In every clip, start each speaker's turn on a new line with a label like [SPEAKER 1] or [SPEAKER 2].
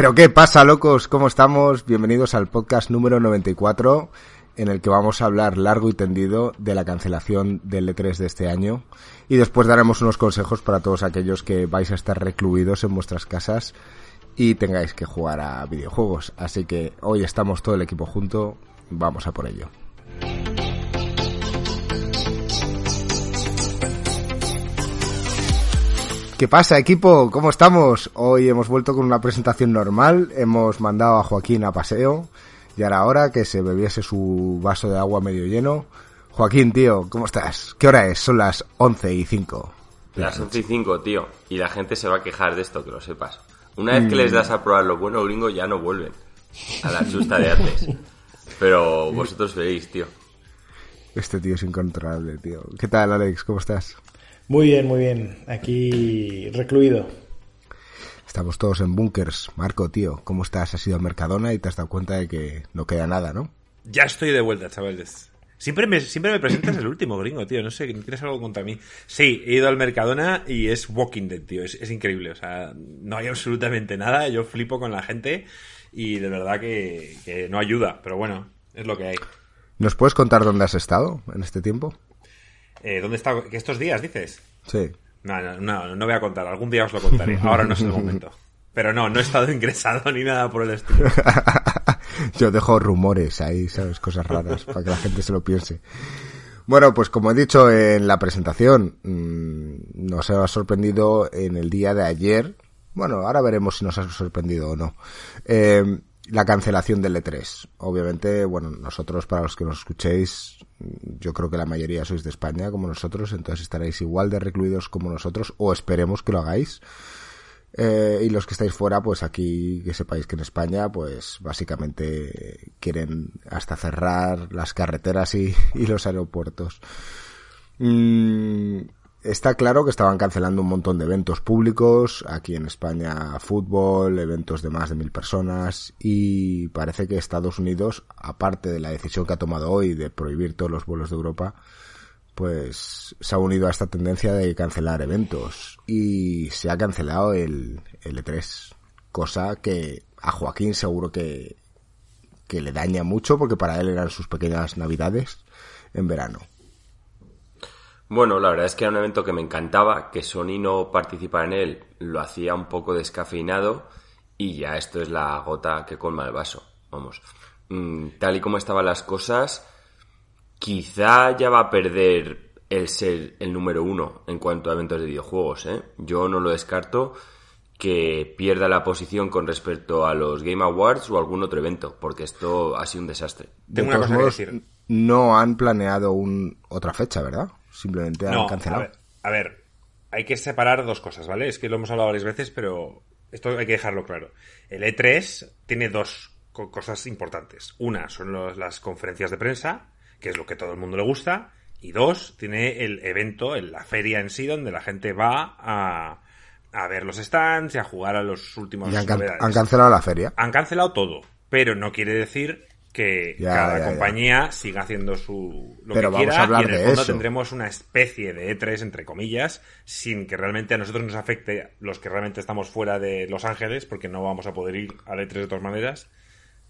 [SPEAKER 1] Pero qué pasa, locos, ¿cómo estamos? Bienvenidos al podcast número 94, en el que vamos a hablar largo y tendido de la cancelación del E3 de este año. Y después daremos unos consejos para todos aquellos que vais a estar recluidos en vuestras casas y tengáis que jugar a videojuegos. Así que hoy estamos todo el equipo junto, vamos a por ello. ¿Qué pasa, equipo? ¿Cómo estamos? Hoy hemos vuelto con una presentación normal. Hemos mandado a Joaquín a paseo. Y ahora hora que se bebiese su vaso de agua medio lleno. Joaquín, tío, ¿cómo estás? ¿Qué hora es? Son las 11 y 5.
[SPEAKER 2] Las 11 y 5, tío. Y la gente se va a quejar de esto, que lo sepas. Una vez que les das a probar lo bueno gringo, ya no vuelven a la chusta de antes. Pero vosotros veréis, tío.
[SPEAKER 1] Este tío es incontrolable, tío. ¿Qué tal, Alex? ¿Cómo estás?
[SPEAKER 3] Muy bien, muy bien. Aquí recluido.
[SPEAKER 1] Estamos todos en bunkers. Marco, tío, ¿cómo estás? Has ido a Mercadona y te has dado cuenta de que no queda nada, ¿no?
[SPEAKER 4] Ya estoy de vuelta, chavales. Siempre me, siempre me presentas el último, gringo, tío. No sé, ¿tienes algo contra mí? Sí, he ido al Mercadona y es Walking Dead, tío. Es, es increíble. O sea, no hay absolutamente nada. Yo flipo con la gente y de verdad que, que no ayuda. Pero bueno, es lo que hay.
[SPEAKER 1] ¿Nos puedes contar dónde has estado en este tiempo?
[SPEAKER 4] Eh, ¿Dónde está? ¿Que estos días, dices?
[SPEAKER 1] Sí.
[SPEAKER 4] No, no, no, no voy a contar. Algún día os lo contaré. Ahora no es el momento. Pero no, no he estado ingresado ni nada por el estilo.
[SPEAKER 1] Yo dejo rumores ahí, ¿sabes? Cosas raras para que la gente se lo piense. Bueno, pues como he dicho en la presentación, mmm, nos ha sorprendido en el día de ayer. Bueno, ahora veremos si nos ha sorprendido o no. Eh, la cancelación del E3. Obviamente, bueno, nosotros, para los que nos escuchéis, yo creo que la mayoría sois de España como nosotros, entonces estaréis igual de recluidos como nosotros, o esperemos que lo hagáis. Eh, y los que estáis fuera, pues aquí que sepáis que en España, pues básicamente quieren hasta cerrar las carreteras y, los aeropuertos. Mm, está claro que estaban cancelando un montón de eventos públicos, aquí en España fútbol, eventos de más de mil personas y parece que Estados Unidos, aparte de la decisión que ha tomado hoy de prohibir todos los vuelos de Europa, pues se ha unido a esta tendencia de cancelar eventos y se ha cancelado el, el E3, cosa que a Joaquín seguro que, que le daña mucho porque para él eran sus pequeñas navidades en verano.
[SPEAKER 2] Bueno, la verdad es que era un evento que me encantaba, que Sony no participara en él, lo hacía un poco descafeinado y ya esto es la gota que colma el vaso. Vamos, mm, tal y como estaban las cosas, quizá ya va a perder el ser el número uno en cuanto a eventos de videojuegos. ¿eh? Yo no lo descarto que pierda la posición con respecto a los Game Awards o algún otro evento, porque esto ha sido un desastre.
[SPEAKER 1] Tengo una cosa modos, que decir. No han planeado un, otra fecha, ¿verdad? Simplemente han
[SPEAKER 4] no,
[SPEAKER 1] cancelado.
[SPEAKER 4] A ver, a ver, hay que separar dos cosas, ¿vale? Es que lo hemos hablado varias veces, pero esto hay que dejarlo claro. El E3 tiene dos cosas importantes. Una son los, las conferencias de prensa, que es lo que todo el mundo le gusta. Y dos, tiene el evento, la feria en sí, donde la gente va a, a ver los stands y a jugar a los últimos
[SPEAKER 1] y han, han, cancelado la feria.
[SPEAKER 4] Han cancelado todo, pero no quiere decir que ya, cada ya, compañía ya. siga haciendo su lo
[SPEAKER 1] pero
[SPEAKER 4] que
[SPEAKER 1] vamos
[SPEAKER 4] quiera
[SPEAKER 1] a hablar
[SPEAKER 4] y en el
[SPEAKER 1] de
[SPEAKER 4] fondo
[SPEAKER 1] eso.
[SPEAKER 4] tendremos una especie de E3 entre comillas sin que realmente a nosotros nos afecte los que realmente estamos fuera de Los Ángeles porque no vamos a poder ir al E3 de todas maneras.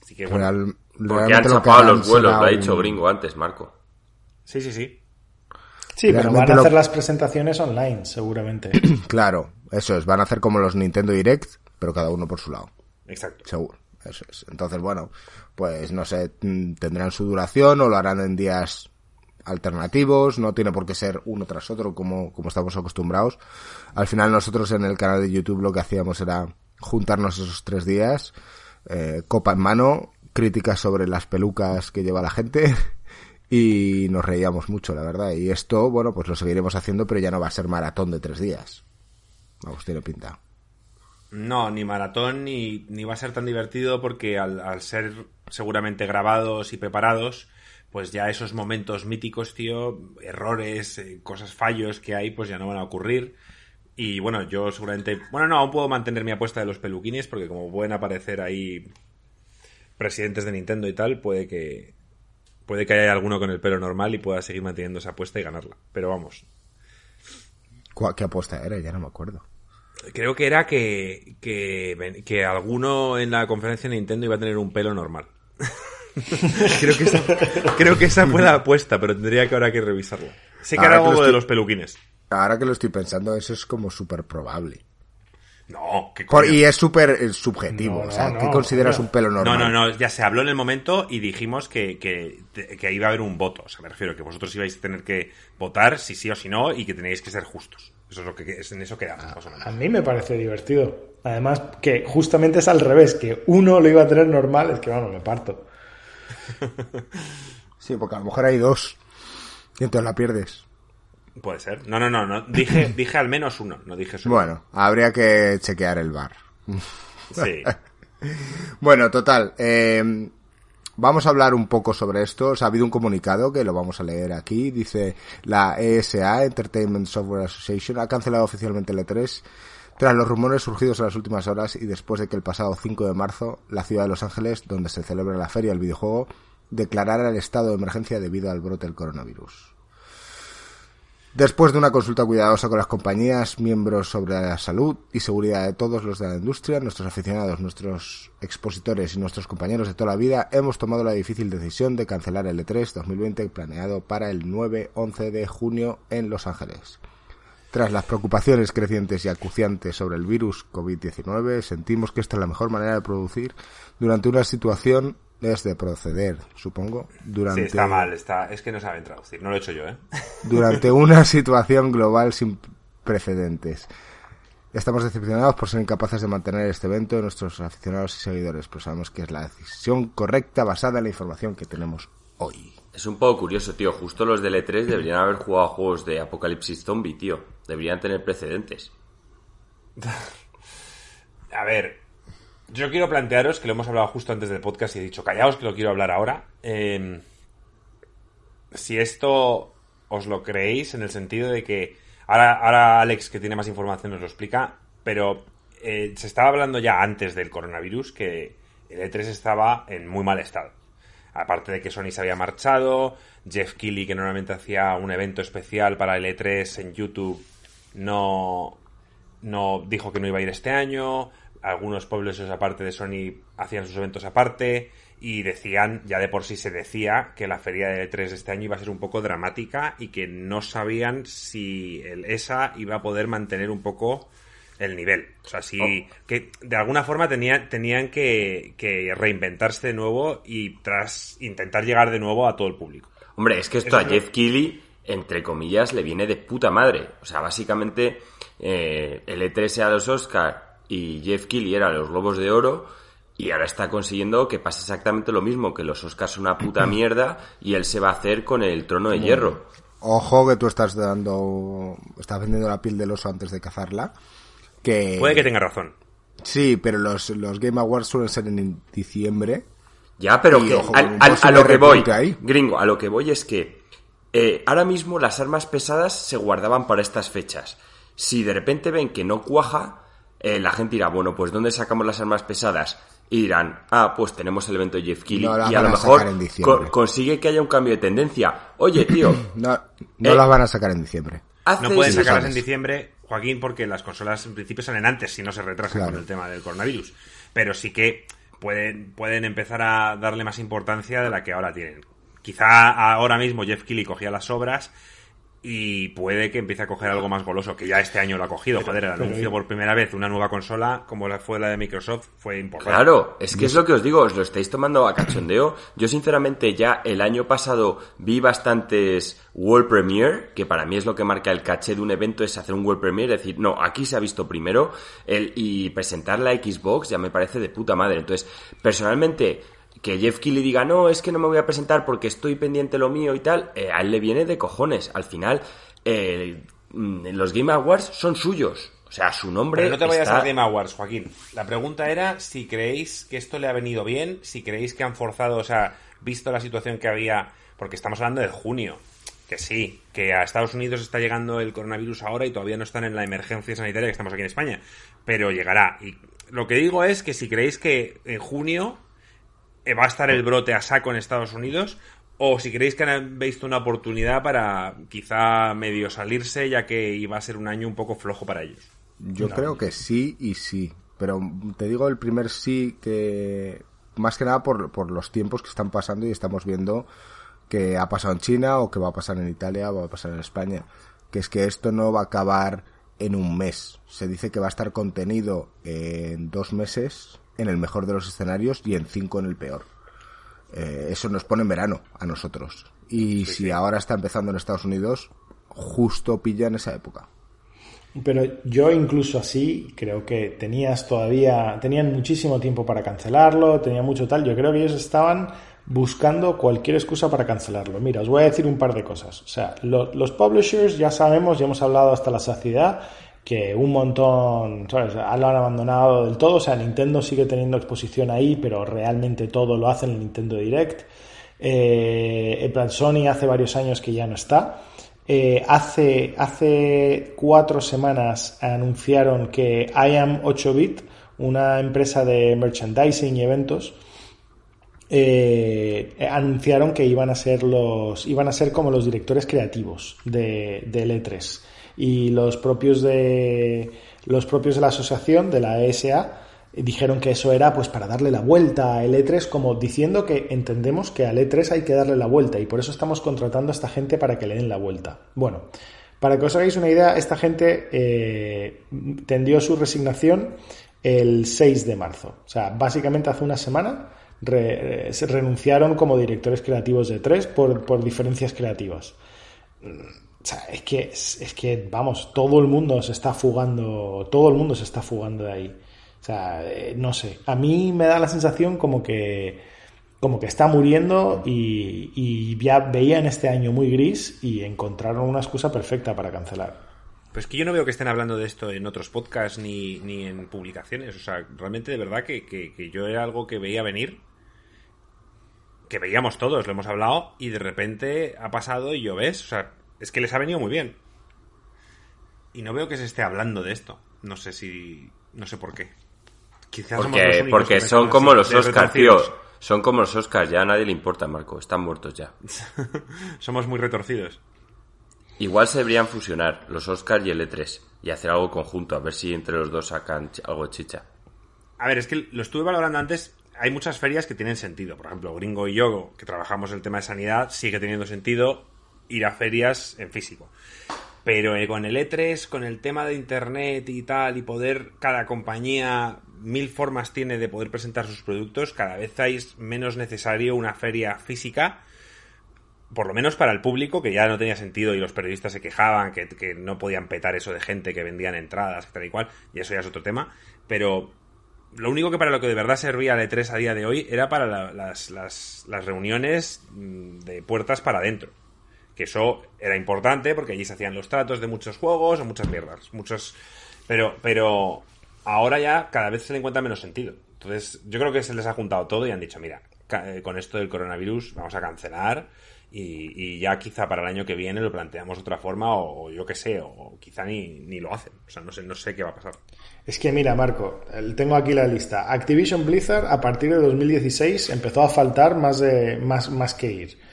[SPEAKER 4] Así que bueno,
[SPEAKER 1] Real,
[SPEAKER 2] porque han chapado los vuelos, lo ha dicho Gringo antes, Marco.
[SPEAKER 4] Sí, sí, sí.
[SPEAKER 3] Sí, pero van a hacer lo... las presentaciones online, seguramente.
[SPEAKER 1] claro, eso es, van a hacer como los Nintendo Direct, pero cada uno por su lado.
[SPEAKER 4] Exacto.
[SPEAKER 1] Seguro. Eso es. Entonces, bueno, pues no sé, tendrán su duración o lo harán en días alternativos, no tiene por qué ser uno tras otro como, como estamos acostumbrados. Al final nosotros en el canal de YouTube lo que hacíamos era juntarnos esos tres días, eh, copa en mano, críticas sobre las pelucas que lleva la gente y nos reíamos mucho, la verdad. Y esto, bueno, pues lo seguiremos haciendo, pero ya no va a ser maratón de tres días. Vamos, tiene pinta.
[SPEAKER 4] No, ni maratón ni, ni va a ser tan divertido porque al, al, ser seguramente grabados y preparados, pues ya esos momentos míticos, tío, errores, eh, cosas, fallos que hay, pues ya no van a ocurrir. Y bueno, yo seguramente... Bueno, no, aún puedo mantener mi apuesta de los peluquines porque como pueden aparecer ahí presidentes de Nintendo y tal, puede que... Puede que haya alguno con el pelo normal y pueda seguir manteniendo esa apuesta y ganarla. Pero vamos.
[SPEAKER 1] ¿Qué apuesta era? Ya no me acuerdo.
[SPEAKER 4] Creo que era que, que, que alguno en la conferencia de Nintendo iba a tener un pelo normal. creo, que esa, creo que esa fue la apuesta, pero tendría que ahora que revisarlo. Sé que era algo de los peluquines.
[SPEAKER 1] Ahora que lo estoy pensando, eso es como súper probable.
[SPEAKER 4] No,
[SPEAKER 1] que Y es súper subjetivo. o sea, ¿qué consideras un pelo normal?
[SPEAKER 4] No, no, no. Ya se habló en el momento y dijimos que, que, que, iba a haber un voto. O sea, me refiero que vosotros ibais a tener que votar si sí o si no y que tenéis que ser justos. Eso es lo que es, en eso quedamos.
[SPEAKER 3] A, a mí me parece divertido. Además, que justamente es al revés, que uno lo iba a tener normal, es que bueno, me parto.
[SPEAKER 1] sí, porque a lo mejor hay dos y entonces la pierdes.
[SPEAKER 4] Puede ser. No, no, no, no. Dije, dije al menos uno, no dije solo.
[SPEAKER 1] Bueno, habría que chequear el bar.
[SPEAKER 4] Sí.
[SPEAKER 1] bueno, total. Eh, vamos a hablar un poco sobre esto. ha habido un comunicado que lo vamos a leer aquí. Dice la ESA, Entertainment Software Association, ha cancelado oficialmente el E3 tras los rumores surgidos en las últimas horas y después de que el pasado 5 de marzo la ciudad de Los Ángeles, donde se celebra la feria del videojuego, declarara el estado de emergencia debido al brote del coronavirus. Después de una consulta cuidadosa con las compañías, miembros sobre la salud y seguridad de todos los de la industria, nuestros aficionados, nuestros expositores y nuestros compañeros de toda la vida, hemos tomado la difícil decisión de cancelar el E3 2020 planeado para el 9-11 de junio en Los Ángeles. Tras las preocupaciones crecientes y acuciantes sobre el virus COVID-19, sentimos que esta es la mejor manera de producir durante una situación es de proceder, supongo. Durante...
[SPEAKER 4] Sí, está mal, está... es que no saben traducir, no lo he hecho yo, ¿eh?
[SPEAKER 1] Durante una situación global sin precedentes. Estamos decepcionados por ser incapaces de mantener este evento de nuestros aficionados y seguidores, pero sabemos que es la decisión correcta basada en la información que tenemos hoy.
[SPEAKER 2] Es un poco curioso, tío. Justo los de E3 deberían haber jugado juegos de Apocalipsis Zombie, tío. Deberían tener precedentes.
[SPEAKER 4] a ver, yo quiero plantearos, que lo hemos hablado justo antes del podcast y he dicho, callaos que lo quiero hablar ahora. Em, si esto os lo creéis en el sentido de que ahora, ahora Alex, que tiene más información, nos lo explica, pero eh, se estaba hablando ya antes del coronavirus que el E3 estaba en muy mal estado. Aparte de que Sony se había marchado, Jeff Keighley, que normalmente hacía un evento especial para el E3 en YouTube, no, no dijo que no iba a ir este año algunos pueblos aparte de Sony hacían sus eventos aparte y decían, ya de por sí se decía, que la feria de E3 de este año iba a ser un poco dramática y que no sabían si el ESA iba a poder mantener un poco el nivel. O sea, si oh. que de alguna forma tenían, tenían que, que, reinventarse de nuevo y tras intentar llegar de nuevo a todo el público.
[SPEAKER 2] Hombre, es que esto a Jeff Keighley, entre comillas, le viene de puta madre. O sea, básicamente eh, el E3 a los Oscars y Jeff Keighley era los Globos de Oro y ahora está consiguiendo que pase exactamente lo mismo, que los Oscars son una puta mierda y él se va a hacer con el trono de hierro.
[SPEAKER 1] Ojo que tú estás dando, estás vendiendo la piel del oso antes de cazarla. Que...
[SPEAKER 4] Puede que tenga razón.
[SPEAKER 1] Sí, pero los, los Game Awards suelen ser en diciembre.
[SPEAKER 2] Ya, pero que a, lo que voy, gringo, a lo que voy es que eh, ahora mismo las armas pesadas se guardaban para estas fechas. Si de repente ven que no cuaja, eh, la gente dirá, bueno, pues ¿dónde sacamos las armas pesadas? Y dirán, ah, pues tenemos el evento Jeff Keighley y a lo mejor consigue que haya un cambio de tendencia. Oye, tío.
[SPEAKER 1] no no eh, las van a sacar en diciembre.
[SPEAKER 4] No pueden sacarlas en diciembre, Joaquín, porque las consolas en principio salen antes si no se retrasan con el tema del coronavirus. Pero sí que pueden, pueden empezar a darle más importancia de la que ahora tienen. Quizá ahora mismo Jeff Keighley cogía las obras y puede que empiece a coger algo más goloso, que ya este año lo ha cogido. Joder, el anuncio por primera vez una nueva consola, como la fue la de Microsoft, fue importante.
[SPEAKER 2] Claro, es que es lo que os digo, os lo estáis tomando a cachondeo. Yo, sinceramente, ya el año pasado vi bastantes World Premiere, que para mí es lo que marca el caché de un evento, es hacer un World Premiere, decir, no, aquí se ha visto primero, el, y presentar la Xbox ya me parece de puta madre. Entonces, personalmente, que Jeff Keighley diga, no, es que no me voy a presentar porque estoy pendiente lo mío y tal, eh, a él le viene de cojones. Al final, eh, mm, los Game Awards son suyos. O sea, su nombre.
[SPEAKER 4] Pero no te vayas a Game Awards, Joaquín. La pregunta era si creéis que esto le ha venido bien, si creéis que han forzado, o sea, visto la situación que había, porque estamos hablando de junio, que sí, que a Estados Unidos está llegando el coronavirus ahora y todavía no están en la emergencia sanitaria que estamos aquí en España, pero llegará. Y lo que digo es que si creéis que en junio va a estar el brote a saco en Estados Unidos o si creéis que han visto una oportunidad para quizá medio salirse ya que iba a ser un año un poco flojo para ellos.
[SPEAKER 1] Yo creo que sí y sí. Pero te digo el primer sí que. Más que nada por, por los tiempos que están pasando y estamos viendo que ha pasado en China o que va a pasar en Italia o va a pasar en España. Que es que esto no va a acabar en un mes. Se dice que va a estar contenido en dos meses, en el mejor de los escenarios, y en cinco en el peor. Eh, eso nos pone en verano a nosotros. Y si ahora está empezando en Estados Unidos, justo pilla en esa época.
[SPEAKER 3] Pero yo incluso así creo que tenías todavía, tenían muchísimo tiempo para cancelarlo, tenía mucho tal. Yo creo que ellos estaban buscando cualquier excusa para cancelarlo. Mira, os voy a decir un par de cosas. O sea, los publishers ya sabemos, ya hemos hablado hasta la saciedad, que un montón, ¿sabes? Lo han abandonado del todo. O sea, Nintendo sigue teniendo exposición ahí, pero realmente todo lo hace en el Nintendo Direct. Eh, el plan Sony hace varios años que ya no está. Eh, hace, hace cuatro semanas anunciaron que I Am 8-Bit, una empresa de merchandising y eventos, eh, anunciaron que iban a ser los iban a ser como los directores creativos de, de L3 y los propios de los propios de la asociación de la ESA dijeron que eso era pues para darle la vuelta a E3 como diciendo que entendemos que al E3 hay que darle la vuelta y por eso estamos contratando a esta gente para que le den la vuelta. Bueno, para que os hagáis una idea, esta gente eh, tendió su resignación el 6 de marzo. O sea, básicamente hace una semana se renunciaron como directores creativos de E3 por, por diferencias creativas. O sea, es que, es que, vamos, todo el mundo se está fugando, todo el mundo se está fugando de ahí. O sea, eh, no sé. A mí me da la sensación como que como que está muriendo y, ya veían este año muy gris y encontraron una excusa perfecta para cancelar.
[SPEAKER 4] Pues que yo no veo que estén hablando de esto en otros podcasts ni, ni en publicaciones. O sea, realmente de verdad que, que, yo era algo que veía venir, que veíamos todos, lo hemos hablado, y de repente ha pasado y yo ves, o sea, es que les ha venido muy bien. Y no veo que se esté hablando de esto. No sé si... no sé por qué
[SPEAKER 2] porque, porque son como los Oscars, tío. Son como los Oscars, ya a nadie le importa, Marco. Están muertos ya.
[SPEAKER 4] Somos muy retorcidos.
[SPEAKER 2] Igual se deberían fusionar los Oscars y el E3 y hacer algo conjunto, a ver si entre los dos sacan algo chicha.
[SPEAKER 4] A ver, es que lo estuve valorando antes. Hay muchas ferias que tienen sentido. Por ejemplo, Gringo y Yogo, que trabajamos el tema de sanidad, sigue teniendo sentido ir a ferias en físico. Pero eh, con el E3, con el tema de Internet y tal, y poder cada compañía mil formas tiene de poder presentar sus productos, cada vez es menos necesario una feria física, por lo menos para el público, que ya no tenía sentido y los periodistas se quejaban que, no podían petar eso de gente que vendían entradas, tal y cual, y eso ya es otro tema, pero lo único que para lo que de verdad servía el E3 a día de hoy era para las, las, las reuniones mm, de puertas para adentro que eso era importante porque allí se hacían los tratos de muchos juegos o muchas mierdas, muchos pero pero ahora ya cada vez se le encuentra menos sentido. Entonces, yo creo que se les ha juntado todo y han dicho, mira, eh, con esto del coronavirus vamos a cancelar y, ya quizá para el año que viene lo planteamos de otra forma o, yo qué sé, o quizá ni, ni, lo hacen. O sea, no sé, no sé qué va a pasar.
[SPEAKER 3] Es que mira, Marco, tengo aquí la lista. Activision Blizzard a partir de 2016 empezó a faltar más, de, más, más que ir.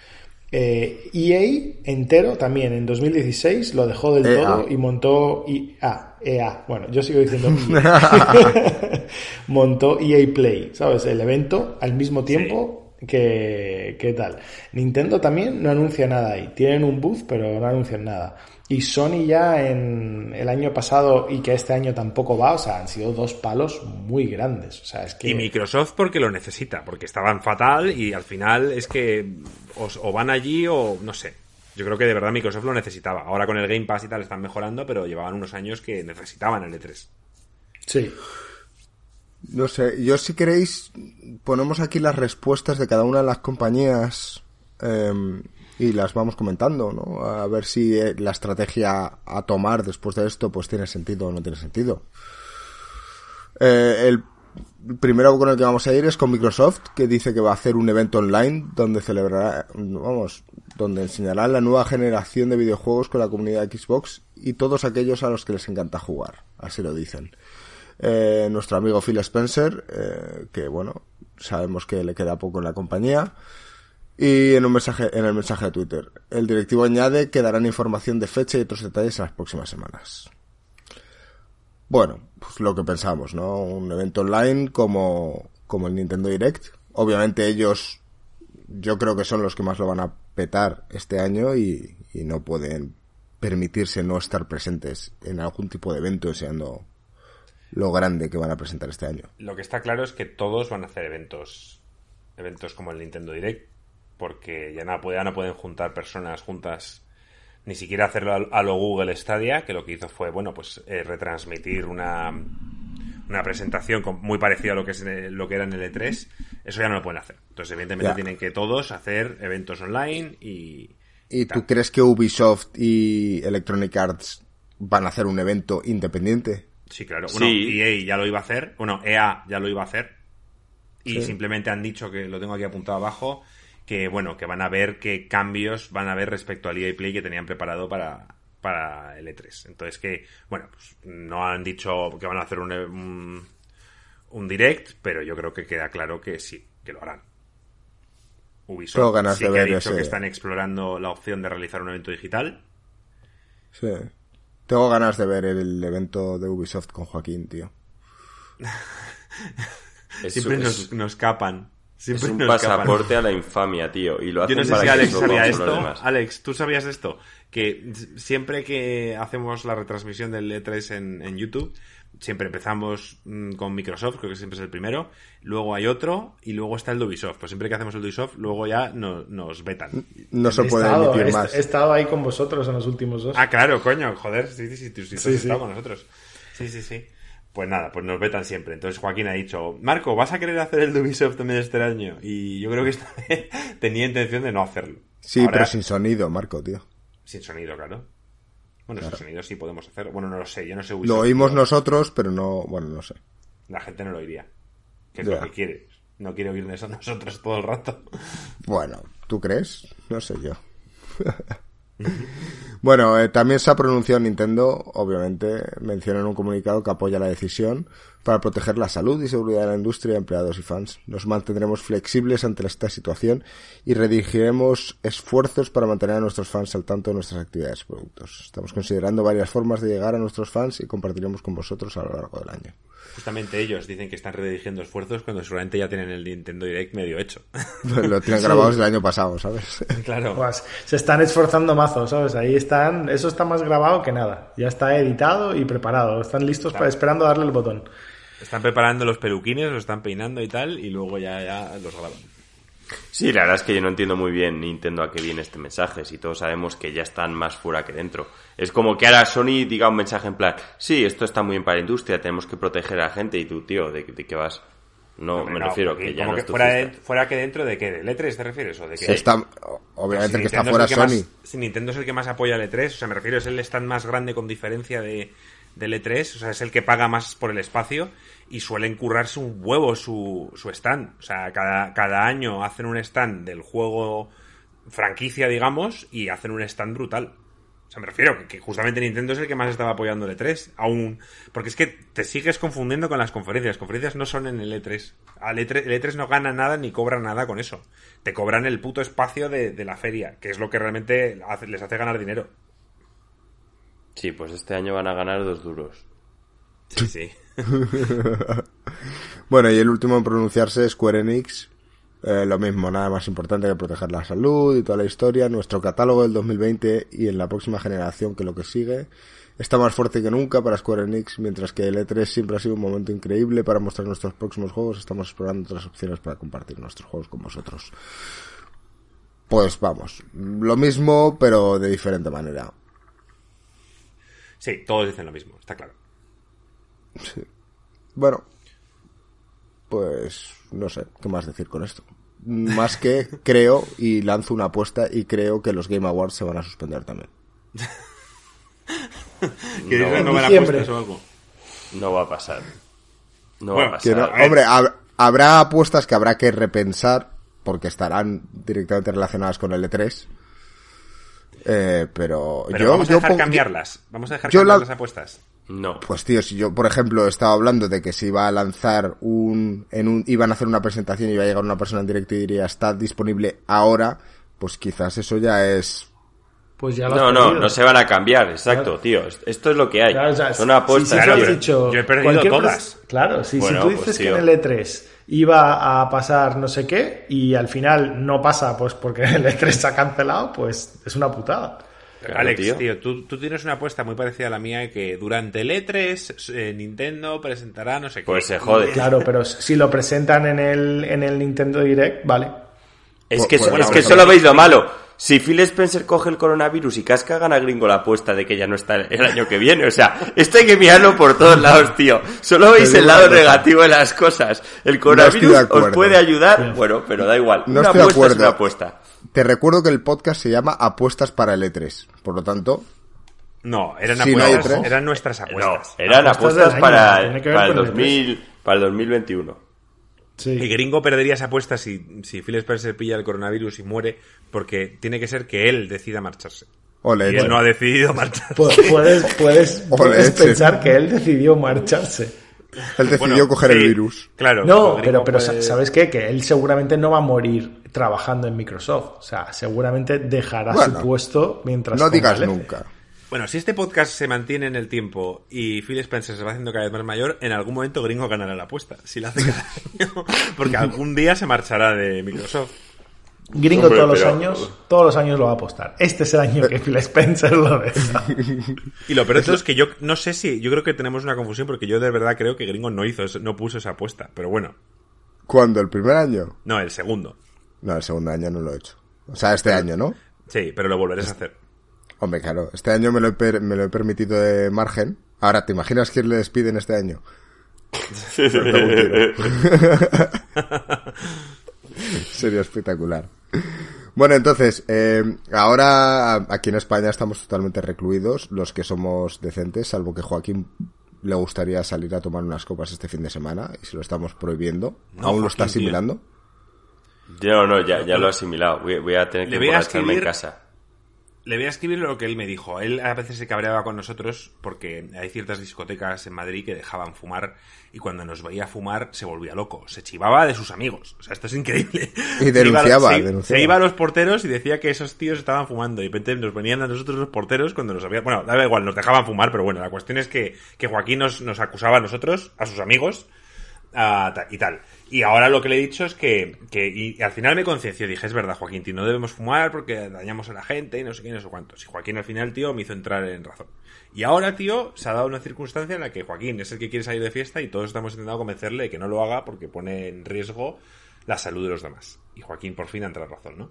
[SPEAKER 3] EA eh, e entero también en 2016 lo dejó del e todo y montó EA, EA. Bueno, yo sigo diciendo EA. montó EA Play, ¿sabes? El evento al mismo tiempo que, que tal. Nintendo también no anuncia nada ahí. Tienen un booth, pero no anuncian nada. Y Sony ya en el año pasado y que este año tampoco va, o sea, han sido dos palos muy grandes. O sea, es que...
[SPEAKER 4] Y Microsoft porque lo necesita, porque estaban fatal y al final es que o, van allí o no sé. Yo creo que de verdad Microsoft lo necesitaba. Ahora con el Game Pass y tal están mejorando, pero llevaban unos años que necesitaban el E3.
[SPEAKER 3] Sí.
[SPEAKER 1] No sé, yo si queréis ponemos aquí las respuestas de cada una de las compañías em, y las vamos comentando, ¿no? A ver si eh, la estrategia a tomar después de esto pues tiene sentido o no tiene sentido. Eh, el primero con el que vamos a ir es con Microsoft, que dice que va a hacer un evento online donde celebrará, vamos, donde enseñará la nueva generación de videojuegos con la comunidad de Xbox y todos aquellos a los que les encanta jugar, así lo dicen. Eh, nuestro amigo Phil Spencer, que bueno, sabemos que le queda poco en la compañía, y en un mensaje, en el mensaje de Twitter, el directivo añade que darán información de fecha y otros detalles en las próximas semanas. Bueno, pues lo que pensamos, ¿no? Un evento online como, como el Nintendo Direct. Obviamente ellos, yo creo que son los que más lo van a petar este año y, y no pueden permitirse no estar presentes en algún tipo de evento enseñando lo grande que van a presentar este año.
[SPEAKER 4] Lo que está claro es que todos van a hacer eventos, eventos como el Nintendo Direct, porque ya no, ya no pueden juntar personas juntas, ni siquiera hacerlo a, lo Google Stadia, que lo que hizo fue, bueno, pues eh, retransmitir una, una presentación muy parecida a lo que es lo que era en el E3, eso ya no lo pueden hacer. Entonces, evidentemente, tienen que todos hacer eventos online y.
[SPEAKER 1] ¿Y tú crees que Ubisoft y Electronic Arts van a hacer un evento independiente?
[SPEAKER 4] Sí, claro. Bueno, EA ya lo iba a hacer. Bueno, EA ya lo iba a hacer. Y simplemente han dicho que lo tengo aquí apuntado abajo. Que bueno, que van a ver qué cambios van a ver respecto al EA Play que tenían preparado para, para el E3. Entonces que, bueno, pues no han dicho que van a hacer un, un, direct, pero yo creo que queda claro que sí, que lo harán. Ubisoft sí que ha dicho que están explorando la opción de realizar un evento digital.
[SPEAKER 1] Sí. Tengo ganas de ver el evento de Ubisoft con Joaquín, tío.
[SPEAKER 4] Siempre nos, nos capan. Siempre
[SPEAKER 2] es un pasaporte a la infamia, tío. Y lo hacen
[SPEAKER 4] Yo no sé si Alex sabía esto. Alex, ¿tú sabías esto? Que siempre que hacemos la retransmisión del E3 en, en YouTube, siempre empezamos mm, con Microsoft, creo que siempre es el primero, luego hay otro y luego está el de Ubisoft. Pues siempre que hacemos el de Ubisoft, luego ya nos vetan.
[SPEAKER 1] No se puede emitir más.
[SPEAKER 3] He estado ahí con vosotros en los últimos dos.
[SPEAKER 4] Ah, claro, coño, joder, sí, sí, sí, sí, sí, estado con nosotros. Sí, sí, sí. Pues nada, pues nos vetan siempre. Entonces Joaquín ha dicho, Marco, ¿vas a querer hacer el de Ubisoft también este año? Y yo creo que esta vez tenía intención de no hacerlo.
[SPEAKER 1] Sí, pero sin sonido, Marco, tío.
[SPEAKER 4] Sin sonido, claro. Bueno, claro. sonido sí podemos hacer. Bueno, no lo sé, yo no sé.
[SPEAKER 1] lo oímos nosotros, pero no, bueno, no sé.
[SPEAKER 4] La gente no lo oiría. Que es lo que quiere. No quiere oírnos a nosotros todo el rato.
[SPEAKER 1] Bueno, ¿tú crees? No sé yo. bueno, eh, también se ha pronunciado Nintendo, obviamente, menciona en un comunicado que apoya la decisión para proteger la salud y seguridad de la industria, empleados y fans. Nos mantendremos flexibles ante esta situación y redirigiremos esfuerzos para mantener a nuestros fans al tanto de nuestras actividades y productos. Estamos considerando varias formas de llegar a nuestros fans y compartiremos con vosotros a lo largo del año.
[SPEAKER 4] Justamente ellos dicen que están redirigiendo esfuerzos cuando seguramente ya tienen el Nintendo Direct medio hecho.
[SPEAKER 1] Lo tienen grabado desde el año pasado, ¿sabes?
[SPEAKER 3] Claro. Pues, se están esforzando mazo, ¿sabes? Ahí están, eso está más grabado que nada. Ya está editado y preparado. Están listos para esperando darle el botón.
[SPEAKER 4] Están preparando los peluquines, los están peinando y tal, y luego ya, ya los graban.
[SPEAKER 2] Sí, la verdad es que yo no entiendo muy bien Nintendo a qué viene este mensaje, si todos sabemos que ya están más fuera que dentro. Es como que ahora Sony diga un mensaje en plan, sí, esto está muy bien para la industria, tenemos que proteger a la gente, y tú, tío, ¿de, qué vas? No, me refiero que ya no
[SPEAKER 4] que fuera, fuera, que dentro de qué, ¿de E3 te refieres? ¿O de qué?
[SPEAKER 1] Está, obviamente que está fuera Sony.
[SPEAKER 4] si Nintendo es el que más apoya el E3, o sea, me refiero, es el stand más grande con diferencia de, del E3, o sea, es el que paga más por el espacio y suelen currarse un huevo su, stand. O sea, cada, cada año hacen un stand del juego franquicia, digamos, y hacen un stand brutal. O sea, me refiero que, justamente Nintendo es el que más estaba apoyando el E3. Aún. Porque es que te sigues confundiendo con las conferencias. Las conferencias no son en el E3. Al E3 el E3 no gana nada ni cobra nada con eso. Te cobran el puto espacio de, de la feria, que es lo que realmente les hace ganar dinero.
[SPEAKER 2] Sí, pues este año van a ganar dos duros.
[SPEAKER 4] Sí, sí.
[SPEAKER 1] bueno, y el último en pronunciarse Square Enix. Eh, lo mismo, nada más importante que proteger la salud y toda la historia. Nuestro catálogo del 2020 y en la próxima generación que lo que sigue está más fuerte que nunca para Square Enix, mientras que el E3 siempre ha sido un momento increíble para mostrar nuestros próximos juegos. Estamos explorando otras opciones para compartir nuestros juegos con vosotros. Pues vamos, lo mismo, pero de diferente manera.
[SPEAKER 4] Sí, todos dicen lo mismo, está claro.
[SPEAKER 1] Sí. Bueno, pues no sé qué más decir con esto. Más que creo y lanzo una apuesta y creo que los Game Awards se van a suspender también.
[SPEAKER 2] no,
[SPEAKER 3] no,
[SPEAKER 2] no va a pasar. No va a pasar.
[SPEAKER 1] hombre, habrá apuestas que habrá que repensar porque estarán directamente relacionadas con el E3 eh, pero, yo,
[SPEAKER 4] vamos a dejar cambiarlas. Vamos a dejar cambiar las apuestas.
[SPEAKER 2] No.
[SPEAKER 1] Pues tío, si yo, por ejemplo, estaba hablando de que se iba a lanzar un, en un, iban a hacer una presentación y iba a llegar una persona en directo y diría está disponible ahora, pues quizás eso ya es
[SPEAKER 3] pues ya lo
[SPEAKER 2] No, no, no se van a cambiar, exacto, tío. Esto es lo que hay.
[SPEAKER 3] Claro, o sea,
[SPEAKER 2] Son
[SPEAKER 3] si-
[SPEAKER 2] apuestas,
[SPEAKER 3] si
[SPEAKER 4] claro, yo he perdido todas.
[SPEAKER 3] pres- Claro, si, si tú
[SPEAKER 2] pues,
[SPEAKER 3] dices que en el E3 iba a pasar no sé qué y al final no pasa pues porque el E3 se ha cancelado, pues es una putada.
[SPEAKER 2] Claro,
[SPEAKER 4] Alex,
[SPEAKER 2] tío.
[SPEAKER 4] tío, tú, tú tienes una apuesta muy parecida a la mía que durante el E3 eh, Nintendo presentará no sé qué.
[SPEAKER 2] Pues se jode.
[SPEAKER 3] Claro, pero si lo presentan en el, en el Nintendo Direct, vale.
[SPEAKER 2] Es que, es
[SPEAKER 1] bueno,
[SPEAKER 2] que solo veis lo malo. Si Phil Spencer coge el coronavirus y casca, gana gringo la apuesta de que ya no está el año que viene. O sea, esto hay que mirarlo por todos lados, tío. Solo veis el lado negativo de las cosas. El coronavirus os puede ayudar, bueno, pero da igual.
[SPEAKER 1] No
[SPEAKER 2] una
[SPEAKER 1] estoy de
[SPEAKER 2] apuesta es una apuesta.
[SPEAKER 1] Te recuerdo que el podcast se llama Apuestas para el E3. Por lo tanto,
[SPEAKER 4] No, eran
[SPEAKER 1] Sí,
[SPEAKER 4] apuestas,
[SPEAKER 1] E3.
[SPEAKER 4] eran nuestras
[SPEAKER 2] No,
[SPEAKER 4] apuestas.
[SPEAKER 2] eran
[SPEAKER 3] Apuestas
[SPEAKER 2] apuestas,
[SPEAKER 3] del año,
[SPEAKER 2] para, para, el 2000, para el 2021.
[SPEAKER 3] Sí.
[SPEAKER 4] Y Gringo perdería esa apuesta si, si Phil Spencer pilla el coronavirus y muere, porque tiene que ser que él decida marcharse.
[SPEAKER 1] ole,
[SPEAKER 4] Y él no ha decidido marcharse.
[SPEAKER 3] Pu- Puedes, puedes,
[SPEAKER 1] Ole,
[SPEAKER 3] puedes pensar que él decidió marcharse.
[SPEAKER 1] él decidió
[SPEAKER 4] Bueno,
[SPEAKER 1] coger el virus.
[SPEAKER 4] Claro.
[SPEAKER 3] No, pero, pero
[SPEAKER 4] puede-
[SPEAKER 3] ¿sabes qué? Que él seguramente no va a morir trabajando en Microsoft. O sea, seguramente dejará
[SPEAKER 1] Bueno,
[SPEAKER 3] su puesto mientras...
[SPEAKER 1] No digas nunca.
[SPEAKER 4] Bueno, si este podcast se mantiene en el tiempo y Phil Spencer se va haciendo cada vez más mayor, en algún momento Gringo ganará la apuesta. Si la hace cada año. Porque algún día se marchará de Microsoft.
[SPEAKER 3] Gringo
[SPEAKER 2] Hombre,
[SPEAKER 3] todos los
[SPEAKER 2] pero-
[SPEAKER 3] años, todos los años lo va a apostar. Este es el año que Phil Spencer lo deja.
[SPEAKER 4] Y lo peor de todo es que yo no sé si, yo creo que tenemos una confusión porque yo de verdad creo que Gringo no hizo, eso- no puso esa apuesta. Pero bueno,
[SPEAKER 1] ¿Cuándo? ¿El primer año?
[SPEAKER 4] no, el segundo.
[SPEAKER 1] No, el segundo año no lo he hecho. O sea, este año, ¿no?
[SPEAKER 4] Sí, pero lo volverás a hacer.
[SPEAKER 1] Hombre, claro, este año me lo he, per- me lo he permitido de margen. Ahora, ¿te imaginas quién le despiden este año? Sería espectacular. Bueno, entonces, eh, ahora aquí en España estamos totalmente recluidos, los que somos decentes, salvo que Joaquín le gustaría salir a tomar unas copas este fin de semana y se lo estamos prohibiendo.
[SPEAKER 4] No,
[SPEAKER 1] ¿Aún lo está
[SPEAKER 4] Joaquín, tío.
[SPEAKER 1] asimilando?
[SPEAKER 2] Yo no, ya, ya lo he asimilado. Voy, voy a tener que
[SPEAKER 4] voy a
[SPEAKER 2] en casa.
[SPEAKER 4] Le voy a escribir lo que él me dijo. Él a veces se cabreaba con nosotros porque hay ciertas discotecas en Madrid que dejaban fumar y cuando nos veía fumar se volvía loco. Se chivaba de sus amigos. O sea, esto es increíble.
[SPEAKER 1] Y
[SPEAKER 4] Se
[SPEAKER 1] denunciaba,
[SPEAKER 4] iba- se,
[SPEAKER 1] denunciaba.
[SPEAKER 4] se iba a los porteros y decía que esos tíos estaban fumando. Y de repente nos venían a nosotros los porteros cuando nos habían... Bueno, da igual, nos dejaban fumar, pero bueno, la cuestión es que, que Joaquín nos, nos acusaba a nosotros, a sus amigos, a y tal. Y ahora lo que le he dicho es que, que y al final me concienció, dije, es verdad, Joaquín, tío, no debemos fumar porque dañamos a la gente y no sé qué, no sé cuántos. Y Joaquín al final, tío, me hizo entrar en razón. Y ahora, tío, se ha dado una circunstancia en la que Joaquín es el que quiere salir de fiesta y todos estamos intentando convencerle de que no lo haga porque pone en riesgo la salud de los demás. Y Joaquín por fin ha entrado en razón, ¿no?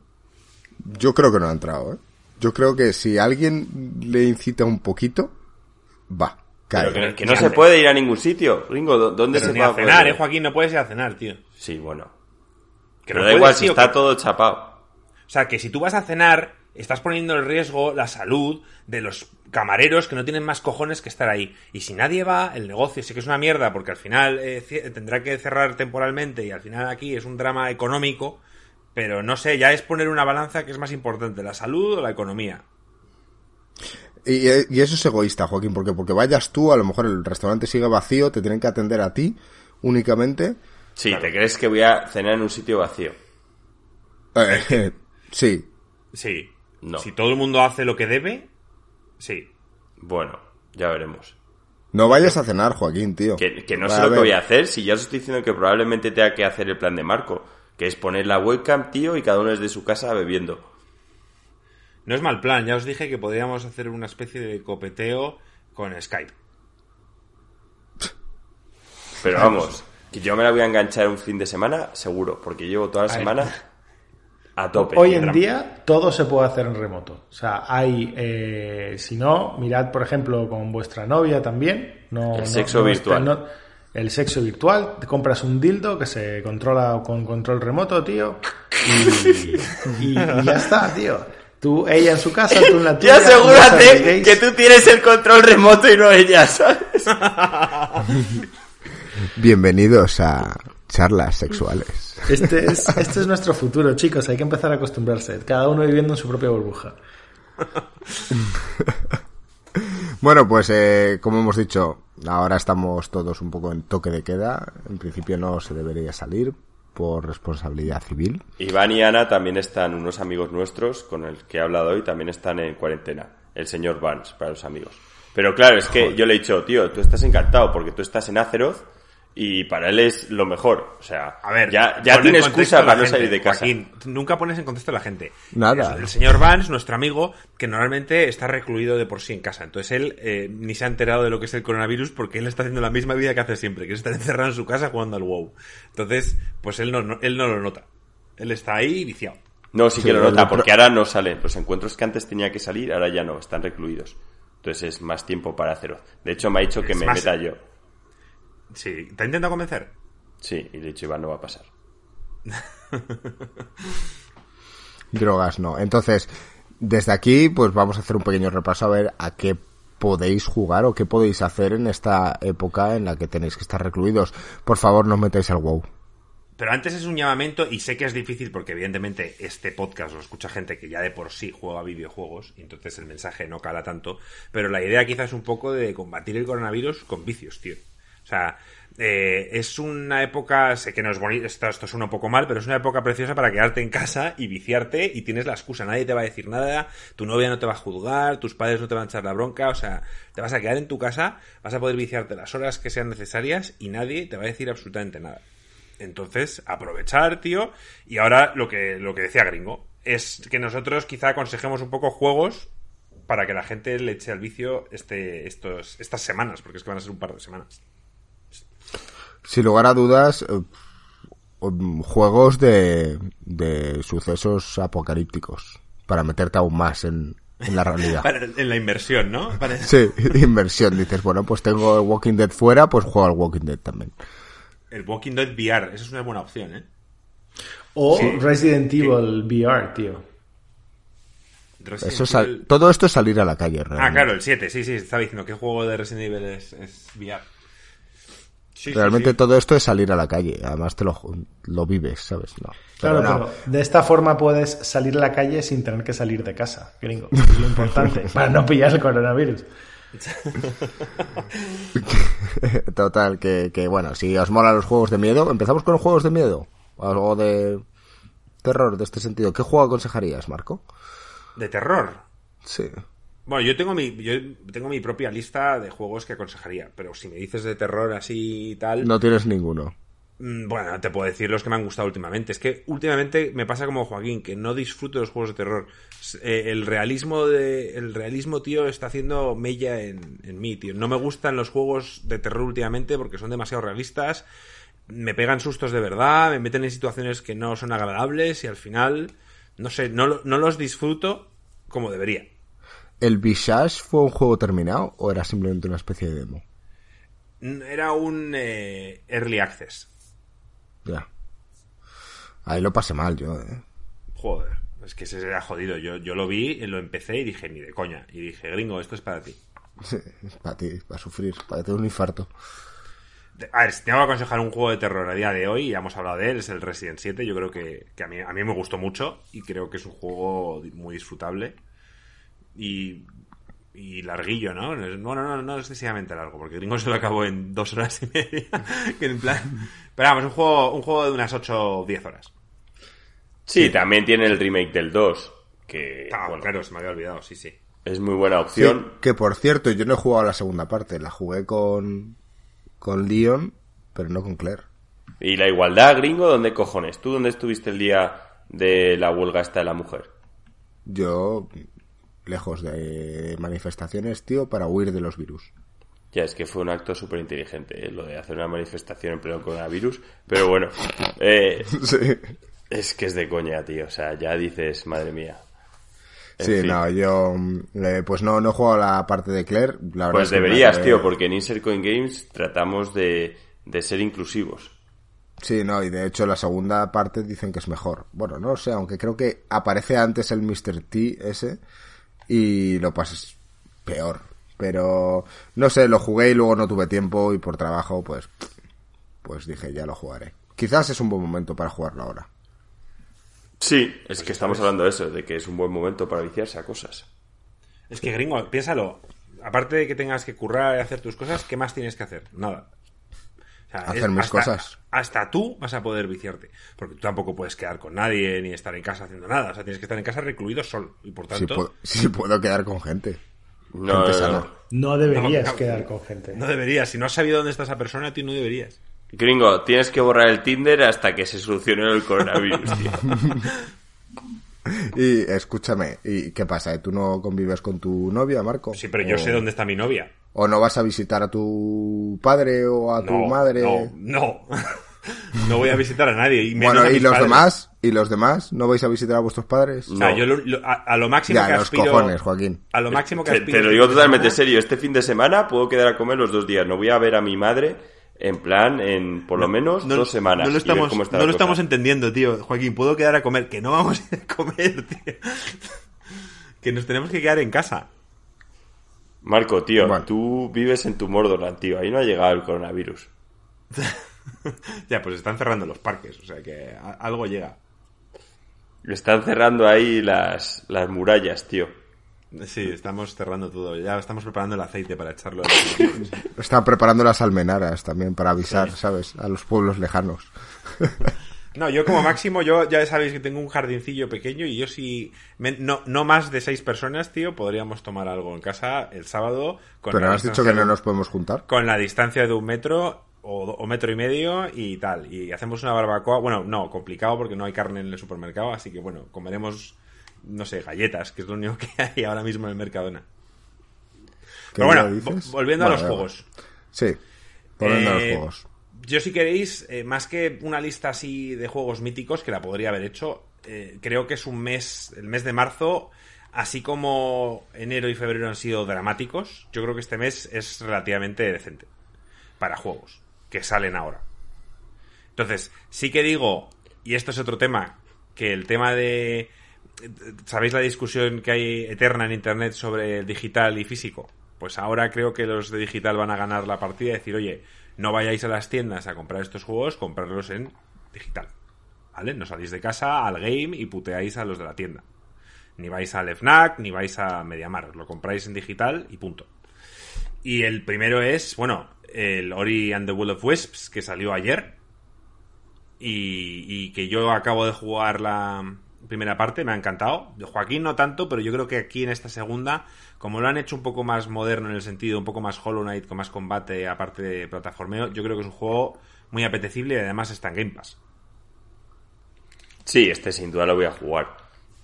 [SPEAKER 1] Yo creo que no ha entrado, ¿eh? Yo creo que si alguien le incita un poquito, va.
[SPEAKER 2] Pero que, que no se puede ir a ningún sitio. Gringo, ¿dó- ¿dónde
[SPEAKER 4] Pero
[SPEAKER 2] se
[SPEAKER 4] ni
[SPEAKER 2] va
[SPEAKER 4] a cenar, ¿eh, Joaquín? No puedes ir a cenar, tío.
[SPEAKER 2] Sí, bueno.
[SPEAKER 4] Que
[SPEAKER 2] Pero
[SPEAKER 4] no
[SPEAKER 2] da
[SPEAKER 4] puedes,
[SPEAKER 2] igual si
[SPEAKER 4] tío,
[SPEAKER 2] está
[SPEAKER 4] que-
[SPEAKER 2] todo chapado.
[SPEAKER 4] O sea, que si tú vas a cenar, estás poniendo en riesgo la salud de los camareros que no tienen más cojones que estar ahí. Y si nadie va, el negocio sí que es una mierda, porque al final eh, tendrá que cerrar temporalmente y al final aquí es un drama económico. Pero no sé, ya es poner una balanza que es más importante, la salud o la economía.
[SPEAKER 1] Y, y eso es egoísta, Joaquín, porque porque vayas tú, a lo mejor el restaurante sigue vacío, te tienen que atender a ti únicamente.
[SPEAKER 2] Sí, ¿te crees que voy a cenar en un sitio vacío?
[SPEAKER 1] Eh, sí,
[SPEAKER 4] Sí.
[SPEAKER 2] No.
[SPEAKER 4] Si todo el mundo hace lo que debe, sí.
[SPEAKER 2] Bueno, ya veremos.
[SPEAKER 1] no vayas a cenar, Joaquín, tío.
[SPEAKER 2] Que, que no sé lo que voy a hacer si ya os estoy diciendo que probablemente tenga que hacer el plan de Marco, que es poner la webcam, tío, y cada uno desde su casa bebiendo.
[SPEAKER 4] No es mal plan, ya os dije que podríamos hacer una especie de copeteo con Skype.
[SPEAKER 2] Pero vamos, que yo me la voy a enganchar un fin de semana, seguro, porque llevo toda la semana a tope.
[SPEAKER 3] Hoy en día todo se puede hacer en remoto. O sea, hay, eh, si no, mirad por ejemplo con vuestra novia también. No,
[SPEAKER 2] El sexo
[SPEAKER 3] no
[SPEAKER 2] virtual.
[SPEAKER 3] no- el sexo virtual, te compras un dildo que se controla con control remoto, tío. Y, y- y ya está, tío. Tú, ella en su casa, tú en la
[SPEAKER 2] Y
[SPEAKER 3] tuya.
[SPEAKER 2] asegúrate
[SPEAKER 3] no salguéis.
[SPEAKER 2] que tú tienes el control remoto y no ella, ¿sabes?
[SPEAKER 1] Bienvenidos a charlas sexuales.
[SPEAKER 3] Este es, este es nuestro futuro, chicos. Hay que empezar a acostumbrarse. Cada uno viviendo en su propia burbuja.
[SPEAKER 1] Bueno, pues eh, como hemos dicho, ahora estamos todos un poco en toque de queda. En principio no se debería salir. Por responsabilidad civil.
[SPEAKER 2] Iván y Ana también están, unos amigos nuestros con el que he hablado hoy, también están en cuarentena. El señor Vance, para los amigos. Pero claro, es que yo le he dicho, tío, tú estás encantado porque tú estás en Azeroth y para él es lo mejor. O sea,
[SPEAKER 4] A ver,
[SPEAKER 2] ya, ya tiene excusa para no
[SPEAKER 4] gente,
[SPEAKER 2] salir de casa.
[SPEAKER 4] Joaquín, nunca pones en contexto a la gente.
[SPEAKER 1] Nada.
[SPEAKER 4] El señor Vance, nuestro amigo, que normalmente está recluido de por sí en casa. Entonces él eh, ni se ha enterado de lo que es el coronavirus porque él está haciendo la misma vida que hace siempre, que es estar encerrado en su casa jugando al WoW. Entonces, pues él no, no- él no lo nota. Él está ahí viciado.
[SPEAKER 2] No, sí
[SPEAKER 1] Sí,
[SPEAKER 2] que lo nota, porque ahora no salen. Los encuentros que antes tenía que salir, ahora ya no, están recluidos. Entonces es más tiempo para Azeroth. De hecho, me ha dicho que
[SPEAKER 4] Es
[SPEAKER 2] me
[SPEAKER 4] más-
[SPEAKER 2] meta yo.
[SPEAKER 4] Sí, ¿te intenta convencer?
[SPEAKER 2] Sí, y le he dicho, Iván, no va a pasar.
[SPEAKER 1] Drogas no. Entonces, desde aquí, pues vamos a hacer un pequeño repaso a ver a qué podéis jugar o qué podéis hacer en esta época en la que tenéis que estar recluidos. Por favor, no os metáis al WoW.
[SPEAKER 4] Pero antes es un llamamiento y sé que es difícil porque evidentemente este podcast lo escucha gente que ya de por sí juega videojuegos y entonces el mensaje no cala tanto. Pero la idea quizás es un poco de combatir el coronavirus con vicios, tío. O sea, eh, es una época, sé que no es bonito, esto, esto suena poco mal, pero es una época preciosa para quedarte en casa y viciarte y tienes la excusa, nadie te va a decir nada, tu novia no te va a juzgar, tus padres no te van a echar la bronca, o sea, te vas a quedar en tu casa, vas a poder viciarte las horas que sean necesarias y nadie te va a decir absolutamente nada. Entonces, aprovechar, tío. Y ahora lo que, lo que decía Gringo, es que nosotros quizá aconsejemos un poco juegos para que la gente le eche al vicio este, estos, estas semanas, porque es que van a ser un par de semanas.
[SPEAKER 1] Sin lugar a dudas, eh, um, juegos de, de sucesos apocalípticos para meterte aún más en, en la realidad.
[SPEAKER 4] Para- en la inversión, ¿no? Para-
[SPEAKER 1] Sí, inversión. Dices, bueno, pues tengo el Walking Dead fuera, pues juego al Walking Dead también.
[SPEAKER 4] El Walking Dead VR, eso es una buena opción, ¿eh?
[SPEAKER 3] O
[SPEAKER 4] Sí.
[SPEAKER 3] Resident Evil VR, tío.
[SPEAKER 4] Resident
[SPEAKER 1] Eso
[SPEAKER 4] Evil-
[SPEAKER 1] todo esto es salir a la calle, realmente.
[SPEAKER 4] Ah, claro, el 7, sí, sí, estaba diciendo que juego de Resident Evil es, es VR. Sí,
[SPEAKER 1] Realmente
[SPEAKER 4] sí.
[SPEAKER 1] todo esto es salir a la calle. Además te lo, lo vives, ¿sabes? No.
[SPEAKER 3] Claro,
[SPEAKER 1] Pero no.
[SPEAKER 3] pero de esta forma puedes salir a la calle sin tener que salir de casa, gringo. Es lo importante, para no pillar el coronavirus.
[SPEAKER 1] Total, que, que bueno, si os molan los juegos de miedo, empezamos con los juegos de miedo. Algo de terror de este sentido. ¿Qué juego aconsejarías, Marco?
[SPEAKER 4] De terror.
[SPEAKER 1] Sí.
[SPEAKER 4] Bueno, yo tengo mi yo tengo mi propia lista de juegos que aconsejaría, pero si me dices de terror así y tal,
[SPEAKER 1] No tienes ninguno.
[SPEAKER 4] mm, bueno, te puedo decir los que me han gustado últimamente. Es que últimamente me pasa como Joaquín, que no disfruto de los juegos de terror. Eh, el realismo de el realismo, tío, está haciendo mella en, en mí, tío. No me gustan los juegos de terror últimamente porque son demasiado realistas. Me pegan sustos de verdad, me meten en situaciones que no son agradables y al final, no sé, no, no los disfruto como debería.
[SPEAKER 1] ¿El Visage fue un juego terminado o era simplemente una especie de demo?
[SPEAKER 4] Era un eh, early access.
[SPEAKER 1] Ya. Ahí lo pasé mal yo, ¿eh?
[SPEAKER 4] Joder, es que se ha jodido. Yo, yo lo vi, lo empecé y dije, ni de coña. Y dije, gringo, esto es para ti.
[SPEAKER 1] Sí, para ti, para sufrir, para tener un infarto.
[SPEAKER 4] A ver, si tengo que aconsejar un juego de terror a día de hoy, ya hemos hablado de él, es el Resident 7. Yo creo que, que a, mí, a mí me gustó mucho y creo que es un juego muy disfrutable. Y, y larguillo, ¿no? No Bueno, no, no es excesivamente largo, porque Gringo se lo acabó en dos horas y media. que en plan... Pero vamos, un juego, un juego de unas 8 o 10 horas.
[SPEAKER 2] Sí, también tiene el remake del 2, que
[SPEAKER 4] Ah,
[SPEAKER 2] bueno,
[SPEAKER 4] claro, se me había olvidado, sí, sí.
[SPEAKER 2] es muy buena
[SPEAKER 1] Sí,
[SPEAKER 2] opción.
[SPEAKER 1] que por cierto, yo no he jugado la segunda parte, la jugué con, con Leon, pero no con Claire.
[SPEAKER 2] ¿Y la igualdad, gringo, dónde cojones? ¿Tú dónde estuviste el día de la huelga esta de la mujer?
[SPEAKER 1] Yo, lejos de manifestaciones, tío, para huir de los virus.
[SPEAKER 2] Ya, es que fue un acto súper inteligente, lo de hacer una manifestación en pleno coronavirus. Pero bueno, eh,
[SPEAKER 1] Sí.
[SPEAKER 2] es que es de coña, tío. O sea, ya dices, madre mía. En
[SPEAKER 1] Sí,
[SPEAKER 2] fin.
[SPEAKER 1] no, yo, mm, eh, pues no, no he jugado a la parte de Claire. La
[SPEAKER 2] Pues deberías, tío, porque en Insert Coin Games tratamos de, de ser inclusivos.
[SPEAKER 1] Sí, no, y de hecho la segunda parte dicen que es mejor. Bueno, no sé, aunque creo que aparece antes el Mr. T ese y lo pasas peor. Pero, no sé, lo jugué y luego no tuve tiempo y por trabajo, pues, pues dije, ya lo jugaré. Quizás es un buen momento para jugarlo ahora.
[SPEAKER 2] Sí, es que estamos hablando de eso, de que es un buen momento para viciarse a cosas.
[SPEAKER 4] Es que, gringo, piénsalo. Aparte de que tengas que currar y hacer tus cosas, ¿qué más tienes que hacer? Nada.
[SPEAKER 1] Hacer mis cosas.
[SPEAKER 4] Hasta tú vas a poder viciarte. Porque tú tampoco puedes quedar con nadie ni estar en casa haciendo nada. O sea, tienes que estar en casa recluido solo. Y por tanto.
[SPEAKER 1] Sí, puedo, quedar con gente.
[SPEAKER 2] No,
[SPEAKER 3] no, deberías quedar con gente.
[SPEAKER 4] No deberías. Si no has sabido dónde está esa persona, tú no deberías.
[SPEAKER 2] Gringo, tienes que borrar el Tinder hasta que se solucione el coronavirus, tío.
[SPEAKER 1] Y escúchame, ¿y qué pasa? ¿Tú no convives con tu novia, Marco?
[SPEAKER 4] Sí, pero yo sé dónde está mi novia.
[SPEAKER 1] ¿O no vas a visitar a tu padre o a tu madre?
[SPEAKER 4] No, no. no voy a visitar a nadie. Y
[SPEAKER 1] bueno, ¿y los demás? ¿Y los demás? ¿No vais a visitar a vuestros padres?
[SPEAKER 4] No, yo a, lo máximo
[SPEAKER 1] ya,
[SPEAKER 4] que
[SPEAKER 1] los cojones, Joaquín.
[SPEAKER 4] A lo máximo que
[SPEAKER 2] aspiro... Te, lo digo totalmente serio. Este fin de semana puedo quedar a comer los dos días. No voy a ver a mi madre en plan, en por lo menos dos semanas.
[SPEAKER 4] No lo estamos, no lo estamos entendiendo, tío. Joaquín, puedo quedar a comer. Que no vamos a ir a comer, tío. que nos tenemos que quedar en casa.
[SPEAKER 2] Marco, tío, tú vives en tu Mordorland, tío. Ahí no ha llegado el coronavirus.
[SPEAKER 4] ya, pues están cerrando los parques, o sea que algo llega.
[SPEAKER 2] Están cerrando ahí las, las murallas, tío.
[SPEAKER 4] Sí, estamos cerrando todo. Ya estamos preparando el aceite para echarlo.
[SPEAKER 1] Están preparando las almenaras también para avisar, ¿sabes? A los pueblos lejanos.
[SPEAKER 4] No, yo como máximo, yo ya sabéis que tengo un jardincillo pequeño y yo si no, no más de seis personas, tío, podríamos tomar algo en casa el sábado.
[SPEAKER 1] Con Pero has dicho que no nos podemos juntar.
[SPEAKER 4] Con la distancia de un metro o, metro y medio y tal. Y hacemos una barbacoa. Bueno, no, complicado porque no hay carne en el supermercado, así que bueno, comeremos, no sé, galletas, que es lo único que hay ahora mismo en el Mercadona. Pero bueno, volviendo a los juegos.
[SPEAKER 1] Sí, volviendo a los eh, juegos
[SPEAKER 4] yo si queréis, eh, más que una lista así de juegos míticos, que la podría haber hecho, eh, creo que es un mes, el mes de marzo, así como enero y febrero han sido dramáticos, yo creo que este mes es relativamente decente para juegos que salen ahora. Entonces, sí que digo, y esto es otro tema, que el tema de... ¿Sabéis la discusión que hay eterna en Internet sobre el digital y físico? Pues ahora creo que los de digital van a ganar la partida y decir, oye, no vayáis a las tiendas a comprar estos juegos, comprarlos en digital. ¿Vale? No salís de casa al game y puteáis a los de la tienda. Ni vais al FNAC, ni vais a Mediamar. Lo compráis en digital y punto. Y el primero es, bueno, el Ori and the Will of Wisps, que salió ayer. Y, y que yo acabo de jugar la primera parte, me ha encantado. Joaquín no tanto, pero yo creo que aquí en esta segunda como lo han hecho un poco más moderno en el sentido, un poco más Hollow Knight, con más combate, aparte de plataformeo, yo creo que es un juego muy apetecible y además está en Game Pass.
[SPEAKER 2] Sí, este sin duda lo voy a jugar.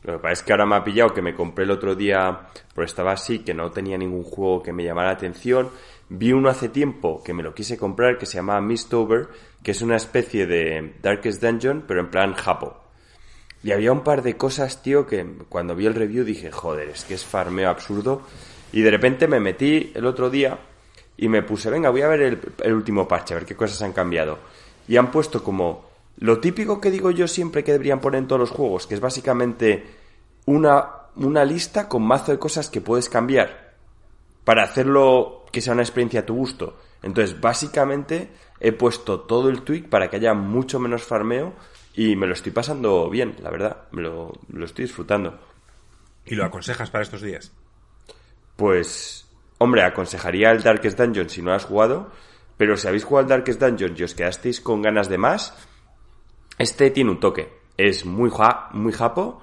[SPEAKER 2] Lo que pasa es que ahora me ha pillado que me compré el otro día, pero estaba así, que no tenía ningún juego que me llamara la atención. Vi uno hace tiempo que me lo quise comprar que se llama Mistover, que es una especie de Darkest Dungeon, pero en plan Japo. Y había un par de cosas, tío, que cuando vi el review dije, joder, es que es farmeo absurdo. Y de repente me metí el otro día y me puse, venga, voy a ver el, último parche, a ver qué cosas han cambiado. Y han puesto como lo típico que digo yo siempre que deberían poner en todos los juegos, que es básicamente una, una lista con mazo de cosas que puedes cambiar para hacerlo que sea una experiencia a tu gusto. Entonces, básicamente he puesto todo el tweak para que haya mucho menos farmeo y me lo estoy pasando bien, la verdad. Me lo, estoy disfrutando.
[SPEAKER 4] ¿Y lo aconsejas para estos días?
[SPEAKER 2] Pues, hombre, aconsejaría el Darkest Dungeon si no lo has jugado. Pero si habéis jugado al Darkest Dungeon y os quedasteis con ganas de más, este tiene un toque. Es muy, muy japo.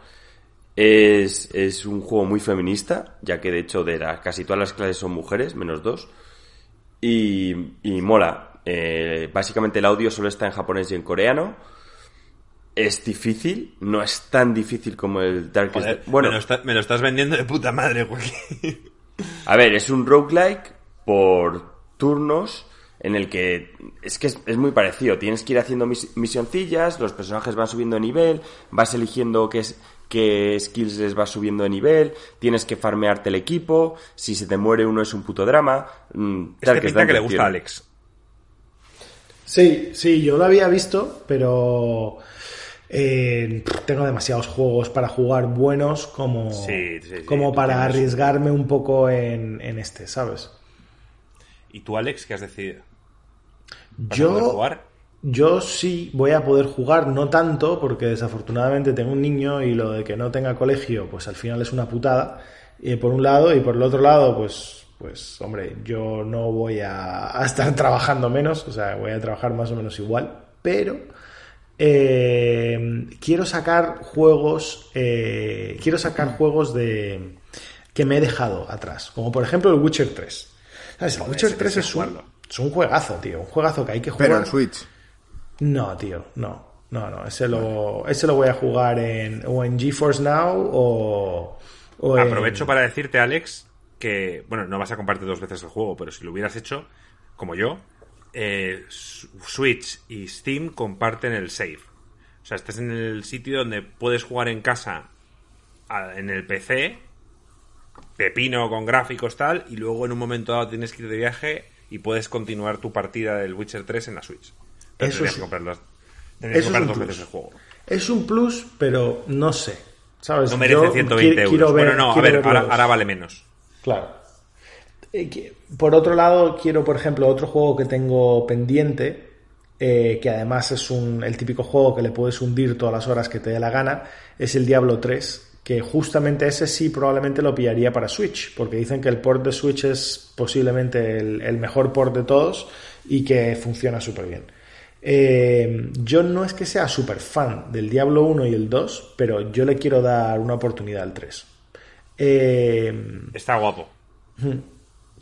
[SPEAKER 2] Es, es, un juego muy feminista, ya que de hecho de casi todas las clases son mujeres, menos dos. Y, y mola. Eh, básicamente el audio solo está en japonés y en coreano es difícil, no es tan difícil como el Darkest
[SPEAKER 4] Bueno, me lo, estás vendiendo de puta madre, güey.
[SPEAKER 2] A ver, es un roguelike por turnos en el que es que es, muy parecido. Tienes que ir haciendo misioncillas, los personajes van subiendo de nivel, vas eligiendo qué, qué skills les vas subiendo de nivel, tienes que farmearte el equipo, si se te muere uno es un puto drama.
[SPEAKER 4] Mm, este pinta que le gusta a Alex.
[SPEAKER 3] Sí, sí, yo lo había visto, pero eh, tengo demasiados juegos para jugar buenos como, como para arriesgarme un poco en, este, ¿sabes?
[SPEAKER 4] ¿Y tú, Alex, qué has decidido?
[SPEAKER 3] yo, jugar? Yo sí voy a poder jugar, no tanto, porque desafortunadamente tengo un niño y lo de que no tenga colegio, pues al final es una putada. Eh, por un lado, y por el otro lado, pues pues hombre, yo no voy a, a estar trabajando menos, o sea, voy a trabajar más o menos igual, pero eh, quiero sacar juegos, eh, quiero sacar juegos de que me he dejado atrás, como por ejemplo el Witcher 3. ¿Sabes? El Witcher 3 es un, es un juegazo, tío, un juegazo que hay que jugar.
[SPEAKER 1] Pero en Switch.
[SPEAKER 3] No, tío, no. No, no, ese lo, ese lo voy a jugar en, o en GeForce Now o, o en-
[SPEAKER 4] Aprovecho para decirte, Alex, que, bueno, no vas a compartir dos veces el juego, pero si lo hubieras hecho, como yo, eh, Switch y Steam comparten el save. O sea, estás en el sitio donde puedes jugar en casa a- en el PC, pepino con gráficos tal, y luego en un momento dado tienes que ir de viaje y puedes continuar tu partida del Witcher 3 en la Switch. Pero
[SPEAKER 3] Eso es-
[SPEAKER 4] que comprar, las- tendrías
[SPEAKER 3] eso
[SPEAKER 4] que
[SPEAKER 3] es
[SPEAKER 4] comprar dos
[SPEAKER 3] plus.
[SPEAKER 4] veces el juego.
[SPEAKER 3] Es un plus, pero no sé. ¿Sabes?
[SPEAKER 4] No merece
[SPEAKER 3] Yo
[SPEAKER 4] 120
[SPEAKER 3] qui-
[SPEAKER 4] euros.
[SPEAKER 3] quiero ver-
[SPEAKER 4] bueno, no, a ver, ahora, ahora vale menos.
[SPEAKER 3] Claro. Eh, Por otro lado, quiero, por ejemplo, otro juego que tengo pendiente, eh, que además es un, el típico juego que le puedes hundir todas las horas que te dé la gana, es el Diablo 3, que justamente ese sí probablemente lo pillaría para Switch, porque dicen que el port de Switch es posiblemente el, el mejor port de todos y que funciona súper bien. Eh, yo no es que sea súper fan del Diablo 1 y el 2, pero yo le quiero dar una oportunidad al 3. Eh,
[SPEAKER 4] Está guapo.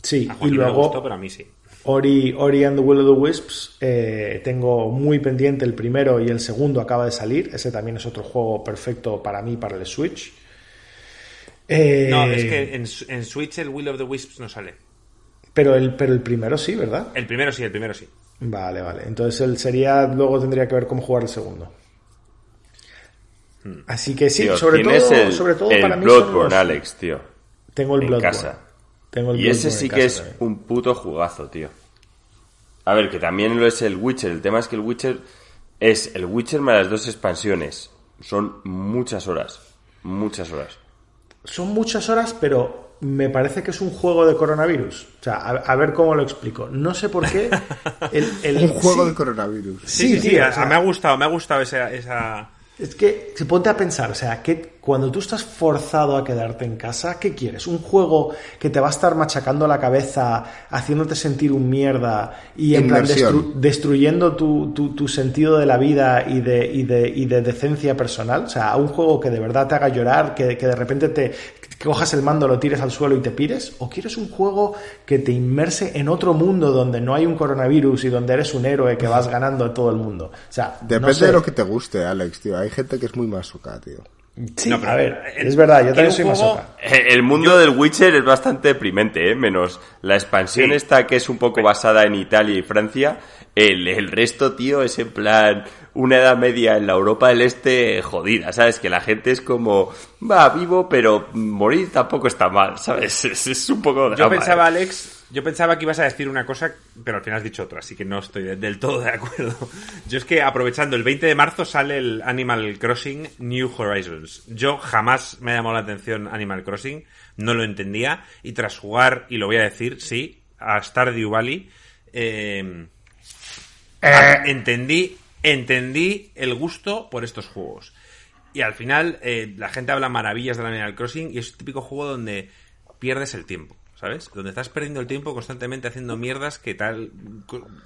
[SPEAKER 3] Sí,
[SPEAKER 4] A
[SPEAKER 3] y
[SPEAKER 4] no
[SPEAKER 3] luego
[SPEAKER 4] gustó, pero a mí sí.
[SPEAKER 3] Ori, Ori and the Will of the Wisps, eh, tengo muy pendiente el primero y el segundo acaba de salir. Ese también es otro juego perfecto para mí, para el Switch. Eh,
[SPEAKER 4] No, es que en, en Switch el Will of the Wisps no sale.
[SPEAKER 3] Pero el, pero el primero sí, ¿verdad?
[SPEAKER 4] El primero sí, el primero sí.
[SPEAKER 3] Vale, vale. Entonces él sería, luego tendría que ver cómo jugar el segundo. Así que sí,
[SPEAKER 2] Tío,
[SPEAKER 3] sobre, todo,
[SPEAKER 2] el,
[SPEAKER 3] sobre todo
[SPEAKER 2] el
[SPEAKER 3] para mí
[SPEAKER 2] Bloodborne,
[SPEAKER 3] los-
[SPEAKER 2] Alex, tío.
[SPEAKER 3] Tengo el
[SPEAKER 2] en
[SPEAKER 3] Bloodborne.
[SPEAKER 2] casa.
[SPEAKER 3] Tengo el
[SPEAKER 2] Y ese sí que es
[SPEAKER 3] también.
[SPEAKER 2] un puto jugazo, tío. A ver, que también lo es el Witcher. El tema es que el Witcher es el Witcher más las dos expansiones. Son muchas horas. Muchas horas.
[SPEAKER 3] son muchas horas, pero me parece que es un juego de coronavirus. O sea, a, a ver cómo lo explico. No sé por qué. El, el-
[SPEAKER 1] Un juego
[SPEAKER 3] sí,
[SPEAKER 1] de coronavirus.
[SPEAKER 4] Sí, sí, sí,
[SPEAKER 3] tío,
[SPEAKER 4] a-
[SPEAKER 3] o sea,
[SPEAKER 4] me ha gustado, me ha gustado esa... esa...
[SPEAKER 3] Es que se ponte a pensar, o sea, que cuando tú estás forzado a quedarte en casa, ¿qué quieres? ¿Un juego que te va a estar machacando la cabeza, haciéndote sentir un mierda y en plan destru- destruyendo tu, tu- tu sentido de la vida y de, y, de, y de decencia personal? O sea, un juego que de verdad te haga llorar, que, que de repente te cojas el mando, lo tires al suelo y te pires? ¿O quieres un juego que te inmerse en otro mundo donde no hay un coronavirus y donde eres un héroe que vas ganando a todo el mundo? O sea, no
[SPEAKER 1] Depende
[SPEAKER 3] sé.
[SPEAKER 1] de lo que te guste, Alex, tío. Hay gente que es muy masoca, tío.
[SPEAKER 3] Sí,
[SPEAKER 4] No, pero,
[SPEAKER 3] a ver, es verdad, yo también soy
[SPEAKER 4] juego-
[SPEAKER 3] masoca.
[SPEAKER 2] Eh, El mundo del Witcher es bastante deprimente, ¿eh? Menos la expansión
[SPEAKER 4] Sí.
[SPEAKER 2] esta que es un poco basada en Italia y Francia. El, el resto, tío, es en plan una edad media en la Europa del Este jodida, ¿sabes? Que la gente es como, va, vivo, pero morir tampoco está mal, ¿sabes? Es, es un poco drama.
[SPEAKER 4] Yo pensaba,
[SPEAKER 2] ¿eh?
[SPEAKER 4] Alex, yo pensaba que ibas a decir una cosa, pero al final has dicho otra, así que no estoy de- del todo de acuerdo. Yo es que aprovechando, el 20 de marzo sale el Animal Crossing New Horizons. Yo jamás me ha llamado la atención Animal Crossing, no lo entendía, y tras jugar, y lo voy a decir, sí, a Stardew Valley, eh, entendí, entendí el gusto por estos juegos. Y al final, eh, la gente habla maravillas del Animal Crossing y es el típico juego donde pierdes el tiempo, ¿sabes? Donde estás perdiendo el tiempo constantemente haciendo mierdas que tal,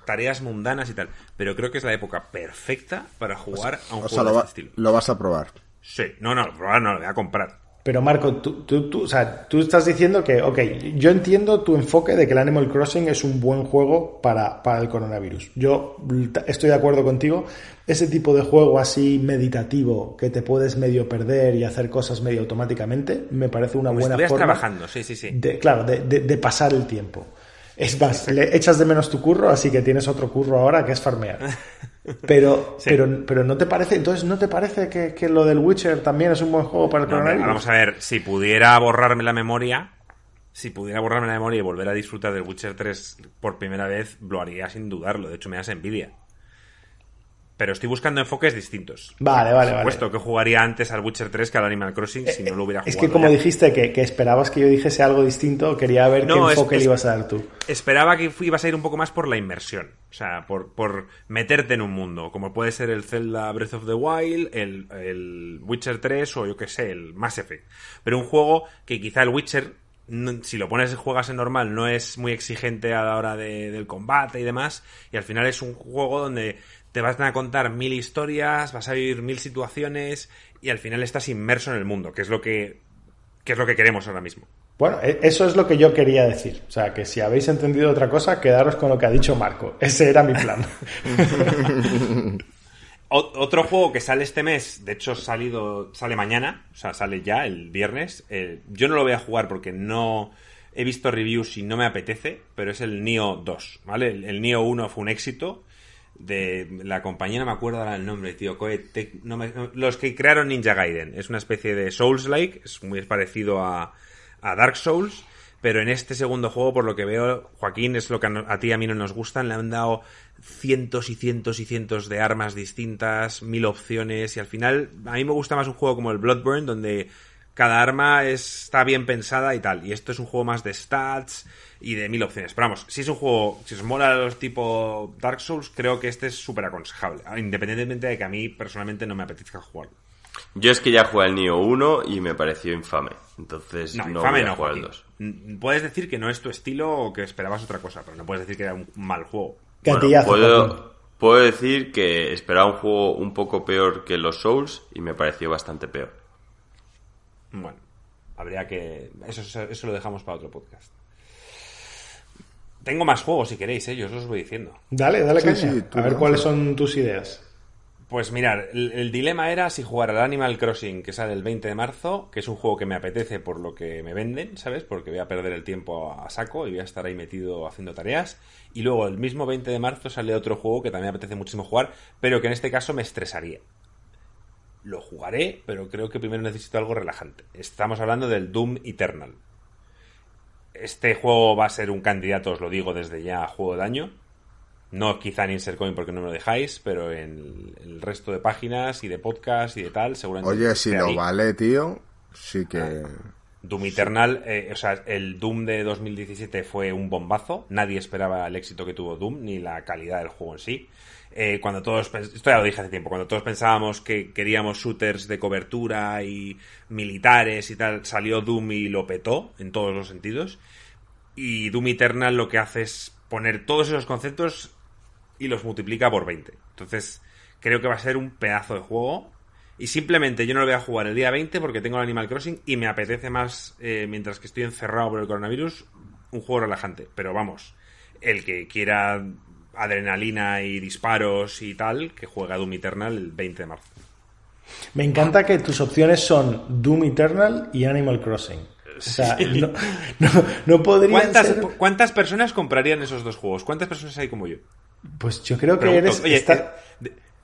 [SPEAKER 4] tareas mundanas y tal. Pero creo que es la época perfecta para jugar a un
[SPEAKER 1] O
[SPEAKER 4] juego
[SPEAKER 1] sea, lo,
[SPEAKER 4] de
[SPEAKER 1] va-
[SPEAKER 4] este estilo.
[SPEAKER 1] lo vas a probar.
[SPEAKER 4] Sí, no, no, probar no, lo voy a comprar.
[SPEAKER 3] Pero Marco, tú, tú, tú- o sea, tú estás diciendo que, ok, yo entiendo tu enfoque de que el Animal Crossing es un buen juego para, para el coronavirus. Yo estoy de acuerdo contigo. Ese tipo de juego así meditativo que te puedes medio perder y hacer cosas medio automáticamente, me parece una
[SPEAKER 4] si
[SPEAKER 3] buena forma.
[SPEAKER 4] trabajando, sí, sí, sí.
[SPEAKER 3] de- claro, de, de- de pasar el tiempo. Es más, le echas de menos tu curro, así que tienes otro curro ahora que es farmear. Pero,
[SPEAKER 4] Sí.
[SPEAKER 3] pero, pero no te parece, entonces no te parece que, que lo del Witcher también es un buen juego para el
[SPEAKER 4] No,
[SPEAKER 3] coronavirus.
[SPEAKER 4] vamos a ver, si pudiera borrarme la memoria, si pudiera borrarme la memoria y volver a disfrutar del Witcher 3 por primera vez, lo haría sin dudarlo. De hecho, me das envidia. Pero estoy buscando enfoques distintos.
[SPEAKER 3] Vale, vale,
[SPEAKER 4] Por
[SPEAKER 3] vale.
[SPEAKER 4] supuesto que jugaría antes al Witcher 3 que al Animal Crossing si no lo hubiera jugado.
[SPEAKER 3] Es que como
[SPEAKER 4] ya.
[SPEAKER 3] dijiste que, que esperabas que yo dijese algo distinto, quería ver
[SPEAKER 4] No,
[SPEAKER 3] qué enfoque
[SPEAKER 4] es-
[SPEAKER 3] le ibas a dar tú.
[SPEAKER 4] Esperaba que ibas a ir un poco más por la inmersión. O sea, por, por meterte en un mundo. Como puede ser el Zelda Breath of the Wild, el, el Witcher 3 o yo qué sé, el Mass Effect. Pero un juego que quizá el Witcher si lo pones juegas en normal, no es muy exigente a la hora del combate y demás. Y al final es un juego donde te vas a contar mil historias, vas a vivir mil situaciones y al final estás inmerso en el mundo, que es lo que, que es lo que queremos ahora mismo.
[SPEAKER 3] Bueno, e, eso es lo que yo quería decir. O sea, que si habéis entendido otra cosa, quedaros con lo que ha dicho Marco. Ese era mi plan.
[SPEAKER 4] Otro juego que sale este mes, de hecho salido, sale mañana, o sea, sale ya el viernes. Eh, yo no lo voy a jugar porque no he visto reviews y no me apetece, pero es el Nio 2, ¿vale? El, el Nio 1 fue un éxito de la compañía, no me acuerdo ahora el nombre, tío. los que crearon Ninja Gaiden. Es una especie de Souls-like, es muy parecido a, a, Dark Souls. Pero en este segundo juego, por lo que veo, Joaquín, es lo que a, ti y a mí no nos gustan. Le han dado cientos y cientos y cientos de armas distintas, mil opciones. Y al final, a mí me gusta más un juego como el Bloodburn, donde cada arma está bien pensada y tal. Y esto es un juego más de stats y de mil opciones. Pero vamos, si es un juego, si os mola los tipo Dark Souls, creo que este es súper aconsejable. Independientemente de que a mí personalmente no me apetezca jugarlo.
[SPEAKER 2] Yo es que ya jugué el Nioh 1 y me pareció infame. Entonces no, no voy a jugar el 2.
[SPEAKER 4] Puedes decir que no es tu estilo o que esperabas otra cosa, pero no puedes decir que era un mal juego.
[SPEAKER 2] puedo, puedo decir que esperaba un juego un poco peor que los Souls y me pareció bastante peor.
[SPEAKER 4] Bueno, habría que... Eso, eso lo dejamos para otro podcast. Tengo más juegos si queréis, ¿eh? yo os los voy diciendo.
[SPEAKER 3] Dale, dale caña. a ver cuáles son tus ideas.
[SPEAKER 4] Pues mirar, el, dilema era si jugar al Animal Crossing que sale el 20 de marzo, que es un juego que me apetece por lo que me venden, ¿sabes? Porque voy a perder el tiempo a, saco y voy a estar ahí metido haciendo tareas. Y luego el mismo 20 de marzo sale otro juego que también me apetece muchísimo jugar, pero que en este caso me estresaría. Lo jugaré, pero creo que primero necesito algo relajante. Estamos hablando del Doom Eternal este juego va a ser un candidato, os lo digo desde ya, a juego de año. No quizá en Insert Coin porque no me lo dejáis, pero en el resto de páginas y de podcast y de tal, seguramente.
[SPEAKER 1] Oye, si lo vale, tío, sí que. Ah,
[SPEAKER 4] Doom Eternal, eh, o sea, el Doom de 2017 fue un bombazo. Nadie esperaba el éxito que tuvo Doom, ni la calidad del juego en sí. Eh, cuando todos, esto ya lo dije hace tiempo, cuando todos pensábamos que queríamos shooters de cobertura y militares y tal, salió Doom y lo petó en todos los sentidos. Y Doom Eternal lo que hace es poner todos esos conceptos y los multiplica por 20. Entonces, creo que va a ser un pedazo de juego. Y simplemente yo no lo voy a jugar el día 20 porque tengo el Animal Crossing y me apetece más, eh, mientras que estoy encerrado por el coronavirus, un juego relajante. Pero vamos, el que quiera adrenalina y disparos y tal, que juega Doom Eternal el 20 de marzo.
[SPEAKER 3] Me encanta que tus opciones son Doom Eternal y Animal Crossing. O sea, no,
[SPEAKER 4] ¿Cuántas, ¿Cuántas personas comprarían esos dos juegos? ¿Cuántas personas hay como yo?
[SPEAKER 3] Pues yo creo que eres...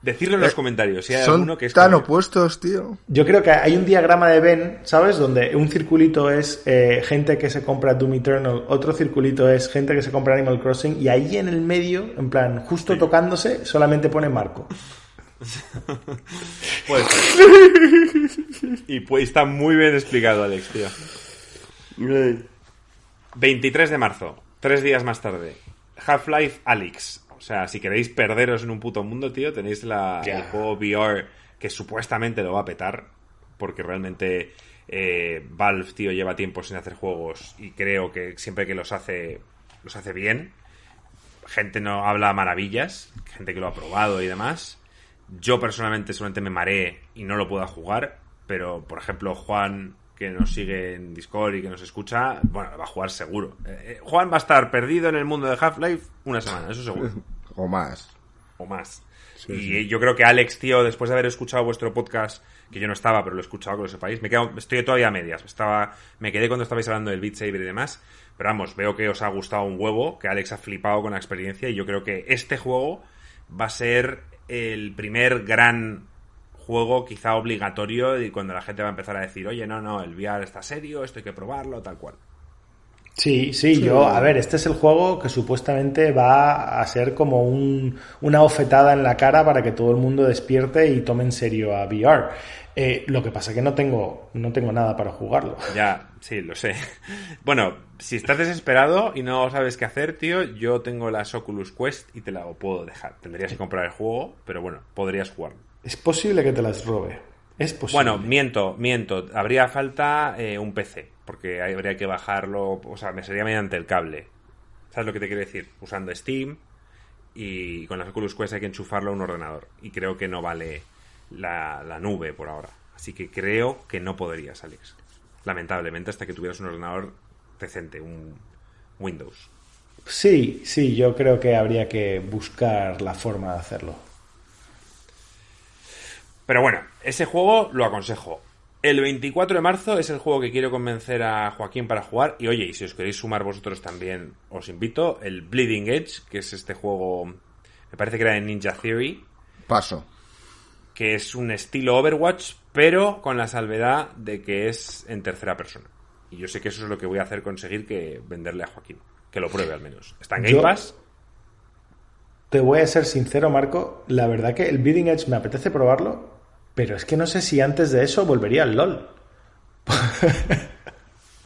[SPEAKER 4] Decirlo en los eh, comentarios si hay
[SPEAKER 1] son
[SPEAKER 4] alguno que es
[SPEAKER 1] tan opuestos, tío.
[SPEAKER 3] Yo creo que hay un diagrama de Venn, ¿sabes? Donde un circulito es eh, gente que se compra Doom Eternal, otro circulito es gente que se compra Animal Crossing, y ahí en el medio, en plan, justo tocándose, solamente pone Marco.
[SPEAKER 4] pues. y pues está muy bien explicado, Alex, tío. 23 de marzo, tres días más tarde. Half-Life Alyx. O sea, si queréis perderos en un puto mundo, tío, tenéis la, el juego VR que supuestamente lo va a petar. Porque realmente eh, Valve, tío, lleva tiempo sin hacer juegos y creo que siempre que los hace, los hace bien. Gente no habla maravillas, gente que lo ha probado y demás. Yo personalmente solamente me mareé y no lo puedo jugar, pero por ejemplo Juan, que nos sigue en Discord y que nos escucha, bueno, va a jugar seguro. Eh, eh, Juan va a estar perdido en el mundo de Half-Life una semana, eso seguro.
[SPEAKER 1] o más.
[SPEAKER 4] O más. y yo creo que Alex, tío, después de haber escuchado vuestro podcast, que yo no estaba, pero lo he escuchado, que lo sepáis, me quedo, estoy todavía a medias. Estaba, me quedé cuando estabais hablando del Beat Saber y demás. Pero vamos, veo que os ha gustado un huevo, que Alex ha flipado con la experiencia y yo creo que este juego va a ser el primer gran juego quizá obligatorio y cuando la gente va a empezar a decir, oye, no, no, el VR está serio, esto hay que probarlo, tal cual.
[SPEAKER 3] Sí, sí, yo, a ver, este es el juego que supuestamente va a ser como un, una ofetada en la cara para que todo el mundo despierte y tome en serio a VR. Eh, lo que pasa es que no tengo, no tengo nada para jugarlo.
[SPEAKER 4] Ya, sí, lo sé. Bueno, si estás desesperado y no sabes qué hacer, tío, yo tengo las Oculus Quest y te la puedo dejar. Tendrías que comprar el juego, pero bueno, podrías jugarlo.
[SPEAKER 3] Es posible que te las robe. Es posible.
[SPEAKER 4] Bueno, miento, miento. Habría falta eh, un PC. porque habría que bajarlo, o sea, me sería mediante el cable. ¿Sabes lo que te quiero decir? Usando Steam y con las Oculus Quest hay que enchufarlo a un ordenador. Y creo que no vale la, la nube por ahora. Así que creo que no podrías, Alex. Lamentablemente, hasta que tuvieras un ordenador decente, un Windows.
[SPEAKER 3] Sí, sí, yo creo que habría que buscar la forma de hacerlo.
[SPEAKER 4] Pero bueno, ese juego lo aconsejo. El 24 de marzo es el juego que quiero convencer a Joaquín para jugar. Y oye, y si os queréis sumar vosotros también, os invito. El Bleeding Edge, que es este juego, me parece que era de Ninja Theory.
[SPEAKER 1] Paso.
[SPEAKER 4] Que es un estilo Overwatch, pero con la salvedad de que es en tercera persona. Y yo sé que eso es lo que voy a hacer conseguir que venderle a Joaquín. Que lo pruebe al menos. Está en Game
[SPEAKER 3] Yo-
[SPEAKER 4] Pass.
[SPEAKER 3] Te voy a ser sincero, Marco. La verdad que el Bleeding Edge me apetece probarlo, pero es que no sé si antes de eso volvería al LOL.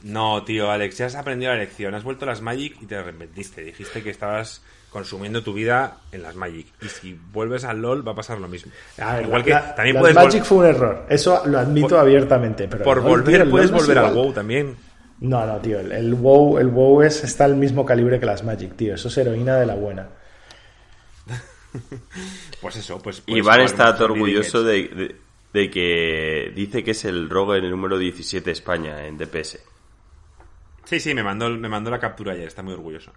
[SPEAKER 4] No, tío, Alex, ya has aprendido la lección. Has vuelto a las Magic y te arrepentiste. Dijiste que estabas consumiendo tu vida en las Magic. Y si vuelves al LOL va a pasar lo mismo.
[SPEAKER 3] A ver,
[SPEAKER 4] Igual que
[SPEAKER 3] la-
[SPEAKER 4] también
[SPEAKER 3] las
[SPEAKER 4] puedes
[SPEAKER 3] Magic fue un error. Eso lo admito
[SPEAKER 4] Por-
[SPEAKER 3] abiertamente. Pero
[SPEAKER 4] por
[SPEAKER 3] LOL,
[SPEAKER 4] volver
[SPEAKER 3] tío,
[SPEAKER 4] puedes volver al. WoW también.
[SPEAKER 3] No, no, tío. El, el WoW, el WoW es, está al mismo calibre que las Magic, tío. Eso es heroína de la buena.
[SPEAKER 4] Pues eso, pues...
[SPEAKER 2] Iván está orgulloso de, de- de que dice que es el rogue en el número 17 de España en DPS.
[SPEAKER 4] Sí, sí, me mandó, me mandó la captura ayer, está muy orgulloso.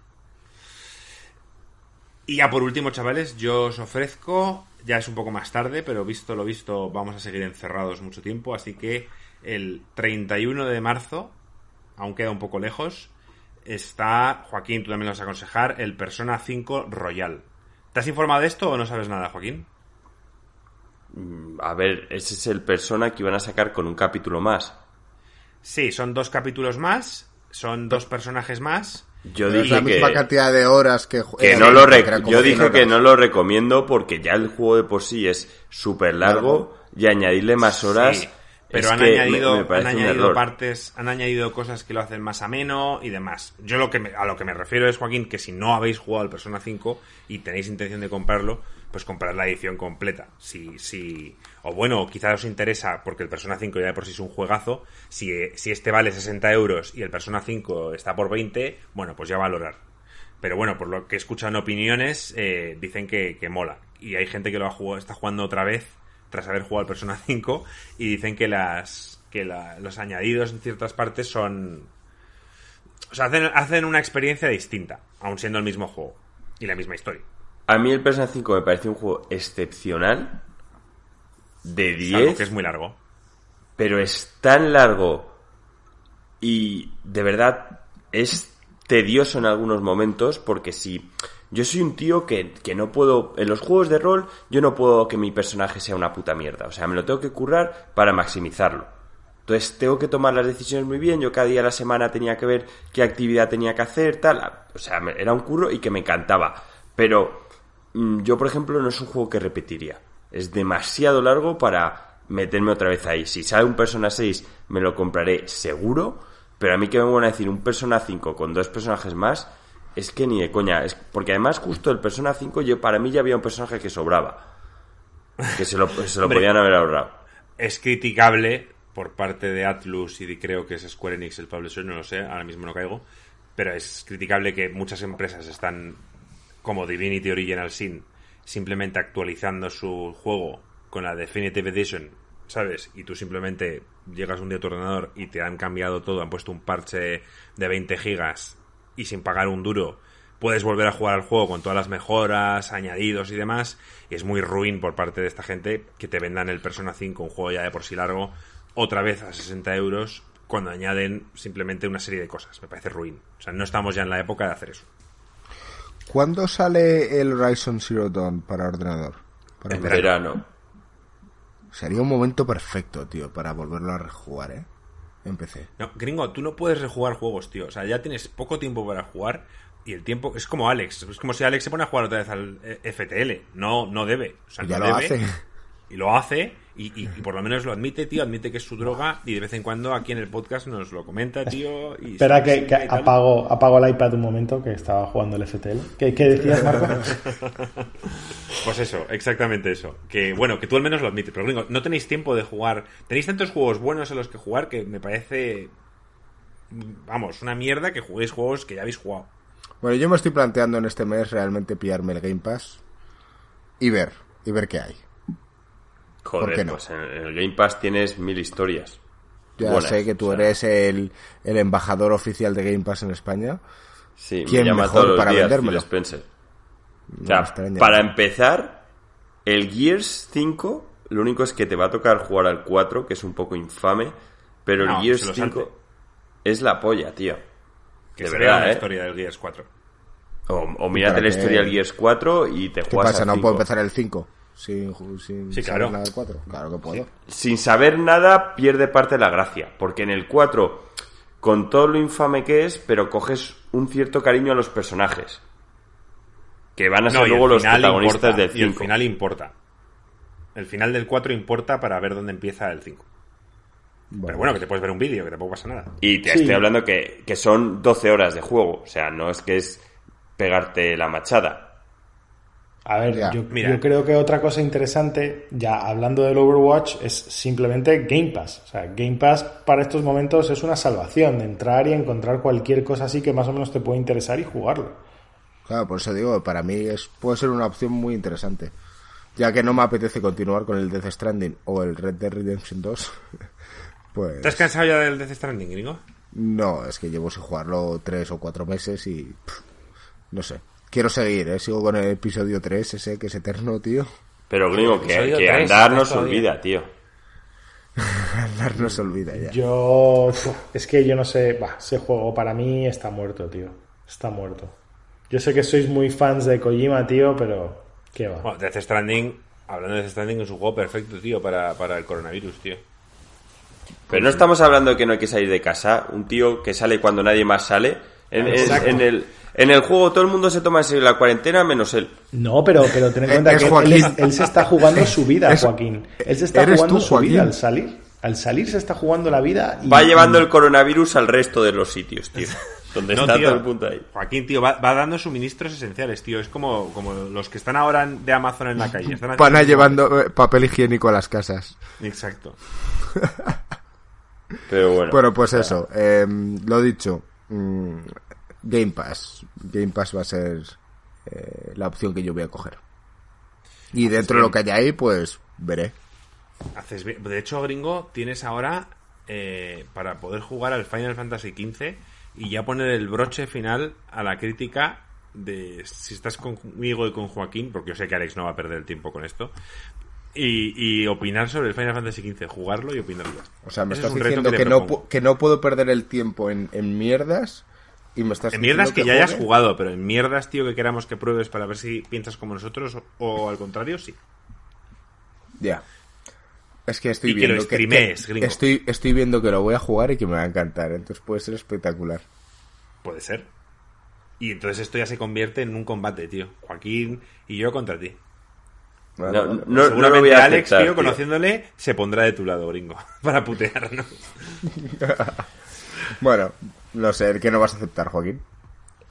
[SPEAKER 4] Y ya por último, chavales, yo os ofrezco, ya es un poco más tarde, pero visto lo visto, vamos a seguir encerrados mucho tiempo, así que el 31 de marzo, aún queda un poco lejos, está, Joaquín, tú también lo vas a aconsejar, el Persona 5 Royal. ¿Te has informado de esto o no sabes nada, Joaquín?
[SPEAKER 2] A ver, ese es el persona que iban a sacar con un capítulo más.
[SPEAKER 4] Sí, son dos capítulos más, son dos personajes más.
[SPEAKER 2] Yo
[SPEAKER 1] Pero es
[SPEAKER 2] dije
[SPEAKER 1] la misma
[SPEAKER 2] que,
[SPEAKER 1] cantidad de horas que,
[SPEAKER 2] que
[SPEAKER 1] eh,
[SPEAKER 2] no lo
[SPEAKER 1] que
[SPEAKER 2] yo
[SPEAKER 1] 100
[SPEAKER 2] dije que no lo recomiendo porque ya el juego de por sí es súper largo y añadirle más horas
[SPEAKER 4] Sí, pero
[SPEAKER 2] es
[SPEAKER 4] han
[SPEAKER 2] me-
[SPEAKER 4] añadido,
[SPEAKER 2] me
[SPEAKER 4] han añadido partes, han añadido cosas que lo hacen más ameno y demás. Yo lo que me- a lo que me refiero es, Joaquín, que si no habéis jugado al Persona 5 y tenéis intención de comprarlo, pues comprad la edición completa. Si, si, o bueno, quizás os interesa, porque el Persona 5 ya de por sí es un juegazo, si, si este vale 60 euros y el Persona 5 está por 20, bueno, pues ya valorar. Pero bueno, por lo que escuchan opiniones, eh, dicen que, que mola. Y hay gente que lo ha jugado, está jugando otra vez tras haber jugado al Persona 5 y dicen que las que la- los añadidos en ciertas partes son o sea hacen, hacen una experiencia distinta aun siendo el mismo juego y la misma historia.
[SPEAKER 2] A mí el Persona 5 me parece un juego excepcional de
[SPEAKER 4] Salvo
[SPEAKER 2] 10,
[SPEAKER 4] que es muy largo.
[SPEAKER 2] pero es tan largo y de verdad es tedioso en algunos momentos porque si yo soy un tío que, que no puedo en los juegos de rol yo no puedo que mi personaje sea una puta mierda. O sea me lo tengo que currar para maximizarlo. Entonces tengo que tomar las decisiones muy bien. Yo cada día de la semana tenía que ver qué actividad tenía que hacer tal. O sea era un curro y que me encantaba. Pero mm, yo por ejemplo no es un juego que repetiría. Es demasiado largo para meterme otra vez ahí. Si sale un Persona 6 me lo compraré seguro, pero a mí que me van a decir un Persona 5 con dos personajes más, es que ni de coña. Es porque además justo el Persona 5 yo para mí ya había un personaje que sobraba. Que se lo, se lo
[SPEAKER 4] Hombre.
[SPEAKER 2] podían haber ahorrado.
[SPEAKER 4] es criticable por parte de Atlus y de- creo que es Square Enix el publisher, no lo sé, ahora mismo no caigo, pero es criticable que muchas empresas están como Divinity Original Sin simplemente actualizando su juego con la Definitive Edition, ¿sabes? Y tú simplemente llegas un día a tu ordenador y te han cambiado todo, han puesto un parche de 20 gigas y sin pagar un duro puedes volver a jugar al juego con todas las mejoras, añadidos y demás. Y es muy ruin por parte de esta gente que te vendan el Persona 5, un juego ya de por sí largo, otra vez a 60 euros cuando añaden simplemente una serie de cosas. Me parece ruin. O sea, no estamos ya en la época de hacer eso.
[SPEAKER 1] ¿Cuándo sale el Horizon Zero Dawn para ordenador? Para
[SPEAKER 2] En
[SPEAKER 1] PC.
[SPEAKER 2] verano.
[SPEAKER 1] Sería un momento perfecto, tío, para volverlo a rejugar, ¿eh? En PC.
[SPEAKER 4] No, gringo, tú no puedes rejugar juegos, tío. O sea, ya tienes poco tiempo para jugar y el tiempo es como Alex. Es como si Alex se pone a jugar otra vez al eh, FTL. No, no debe. O sea,
[SPEAKER 1] ya
[SPEAKER 4] no
[SPEAKER 1] lo
[SPEAKER 4] debe.
[SPEAKER 1] hace.
[SPEAKER 4] Y lo hace y, y- y por lo menos lo admite, tío. Admite que es su droga y de vez en cuando aquí en el podcast nos lo comenta, tío. Y
[SPEAKER 3] Espera que, que apago, apago el iPad un momento que estaba jugando el FTL. ¿Qué, qué decías, Marco?
[SPEAKER 4] Pues eso, exactamente eso. Que bueno, que tú al menos lo admites. Pero gringo, no tenéis tiempo de jugar. Tenéis tantos juegos buenos en los que jugar que me parece vamos, una mierda que juguéis juegos que ya habéis jugado.
[SPEAKER 1] Bueno, yo me estoy planteando en este mes realmente pillarme el Game Pass y ver, y ver qué hay.
[SPEAKER 2] Joder,
[SPEAKER 1] qué no?
[SPEAKER 2] pues en el Game Pass tienes mil historias.
[SPEAKER 1] Ya
[SPEAKER 2] Buenas,
[SPEAKER 1] sé que tú
[SPEAKER 2] o sea,
[SPEAKER 1] eres el, el embajador oficial de Game Pass en España.
[SPEAKER 2] Sí,
[SPEAKER 1] ¿Quién
[SPEAKER 2] me llama
[SPEAKER 1] mejor
[SPEAKER 2] todos los
[SPEAKER 1] para
[SPEAKER 2] días
[SPEAKER 1] vendérmelo?
[SPEAKER 2] Phil Spencer. O
[SPEAKER 1] No
[SPEAKER 2] sea, para empezar, el Gears 5, lo único es que te va a tocar jugar al 4, que es un poco infame, pero
[SPEAKER 4] No,
[SPEAKER 2] el Gears
[SPEAKER 4] se lo
[SPEAKER 2] 5
[SPEAKER 4] salte.
[SPEAKER 2] es la polla, tío.
[SPEAKER 4] Que
[SPEAKER 2] De verdad,
[SPEAKER 4] la
[SPEAKER 2] ¿eh?
[SPEAKER 4] historia del Gears 4.
[SPEAKER 2] O, o mírate la
[SPEAKER 1] qué?
[SPEAKER 2] historia del Gears 4 y te
[SPEAKER 1] ¿Qué
[SPEAKER 2] juegas
[SPEAKER 1] pasa?
[SPEAKER 2] al
[SPEAKER 1] ¿No
[SPEAKER 2] 5.
[SPEAKER 1] puedo empezar el 5? Sin, sin
[SPEAKER 4] Sí,
[SPEAKER 1] saber nada del 4. Claro que puedo.
[SPEAKER 2] Sin saber nada, pierde parte de la gracia. Porque en el 4, con todo lo infame que es, pero coges un cierto cariño a los personajes. Que van a ser
[SPEAKER 4] No,
[SPEAKER 2] luego los protagonistas
[SPEAKER 4] importa,
[SPEAKER 2] del
[SPEAKER 4] Y el
[SPEAKER 2] 5.
[SPEAKER 4] final importa. El final del 4 importa para ver dónde empieza el 5. Pero bueno, que te puedes ver un vídeo, que tampoco pasa nada.
[SPEAKER 2] Y te
[SPEAKER 3] Sí.
[SPEAKER 2] estoy hablando que, que son 12 horas de juego. O sea, no es que es pegarte la machada.
[SPEAKER 3] A ver, yo,
[SPEAKER 4] Mira.
[SPEAKER 3] yo creo que otra cosa interesante, ya hablando del Overwatch, es simplemente Game Pass. O sea, Game Pass para estos momentos es una salvación de entrar y encontrar cualquier cosa así que más o menos te puede interesar y jugarlo.
[SPEAKER 1] Claro, por eso digo, para mí es, puede ser una opción muy interesante. Ya que no me apetece continuar con el Death Stranding o el Red Dead Redemption 2, pues...
[SPEAKER 4] ¿Te has cansado ya del Death Stranding, gringo?
[SPEAKER 1] No, es que llevo sin jugarlo tres o cuatro meses y... pff, no sé. Quiero seguir, ¿eh? Sigo con el episodio 3, ese que es eterno, tío.
[SPEAKER 2] Pero, gringo, que, que andar no
[SPEAKER 4] estás
[SPEAKER 2] se
[SPEAKER 4] todavía.
[SPEAKER 2] olvida, tío.
[SPEAKER 1] Andar no se olvida ya.
[SPEAKER 3] Yo. Es que yo no sé. Va, ese juego para mí está muerto, tío. Está muerto. Yo sé que sois muy fans de Kojima, tío, pero. ¿Qué va?
[SPEAKER 4] Bueno, Death Stranding, hablando de Death Stranding, es un juego perfecto, tío, para, para el coronavirus, tío.
[SPEAKER 2] Pero no estamos hablando de que no hay que salir de casa. Un tío que sale cuando nadie más sale. En, en-
[SPEAKER 3] Exacto.
[SPEAKER 2] en el, en el juego todo el mundo se toma en serio la cuarentena menos él.
[SPEAKER 3] No, pero, pero ten en cuenta
[SPEAKER 1] Es
[SPEAKER 3] que él, él se está jugando su vida,
[SPEAKER 1] Es-
[SPEAKER 3] Joaquín. Él se está jugando
[SPEAKER 1] tú,
[SPEAKER 3] su
[SPEAKER 1] Joaquín.
[SPEAKER 3] vida al salir. Al salir se está jugando la vida y.
[SPEAKER 2] Va llevando el coronavirus al resto de los sitios, tío. Donde
[SPEAKER 4] No,
[SPEAKER 2] está
[SPEAKER 4] tío.
[SPEAKER 2] todo el punto ahí.
[SPEAKER 4] Joaquín, tío, va, va dando suministros esenciales, tío. Es como, como los que están ahora de Amazon en la calle. Están haciendo-
[SPEAKER 1] Van a llevando eh, papel higiénico a las casas.
[SPEAKER 4] Exacto.
[SPEAKER 2] Pero bueno.
[SPEAKER 1] Bueno, pues eso. eh, lo dicho. Mm, Game Pass. Game Pass va a ser eh, la opción que yo voy a coger. Y dentro de lo que haya ahí, pues veré.
[SPEAKER 4] Haces bien. De hecho, gringo, tienes ahora eh, para poder jugar al Final Fantasy XV y ya poner el broche final a la crítica de si estás conmigo y con Joaquín, porque yo sé que Alex no va a perder el tiempo con esto, y, y opinar sobre el Final Fantasy XV, jugarlo y opinarlo.
[SPEAKER 1] O sea, me
[SPEAKER 4] Ese
[SPEAKER 1] estás
[SPEAKER 4] es
[SPEAKER 1] diciendo
[SPEAKER 4] te
[SPEAKER 1] que, no, que no puedo perder el tiempo en, en mierdas. Y me estás
[SPEAKER 4] En mierdas que ya hayas jugado, pero en mierdas, tío, que queramos que pruebes para ver si piensas como nosotros o, o al contrario, sí.
[SPEAKER 1] Ya. Es que estoy
[SPEAKER 4] Y que lo
[SPEAKER 1] viendo
[SPEAKER 4] streamees,
[SPEAKER 1] estoy, estoy viendo que lo voy a jugar y que me va a encantar. Entonces puede ser espectacular.
[SPEAKER 4] Puede ser. Y entonces esto ya se convierte en un combate, tío. Joaquín y yo contra ti.
[SPEAKER 2] No, no- no
[SPEAKER 4] Seguramente
[SPEAKER 2] lo voy a
[SPEAKER 4] Alex,
[SPEAKER 2] aceptar,
[SPEAKER 4] tío,
[SPEAKER 2] tío.
[SPEAKER 4] conociéndole, se pondrá de tu lado, gringo. Para putearnos.
[SPEAKER 1] Bueno, no sé, ¿el que no vas a aceptar, Joaquín?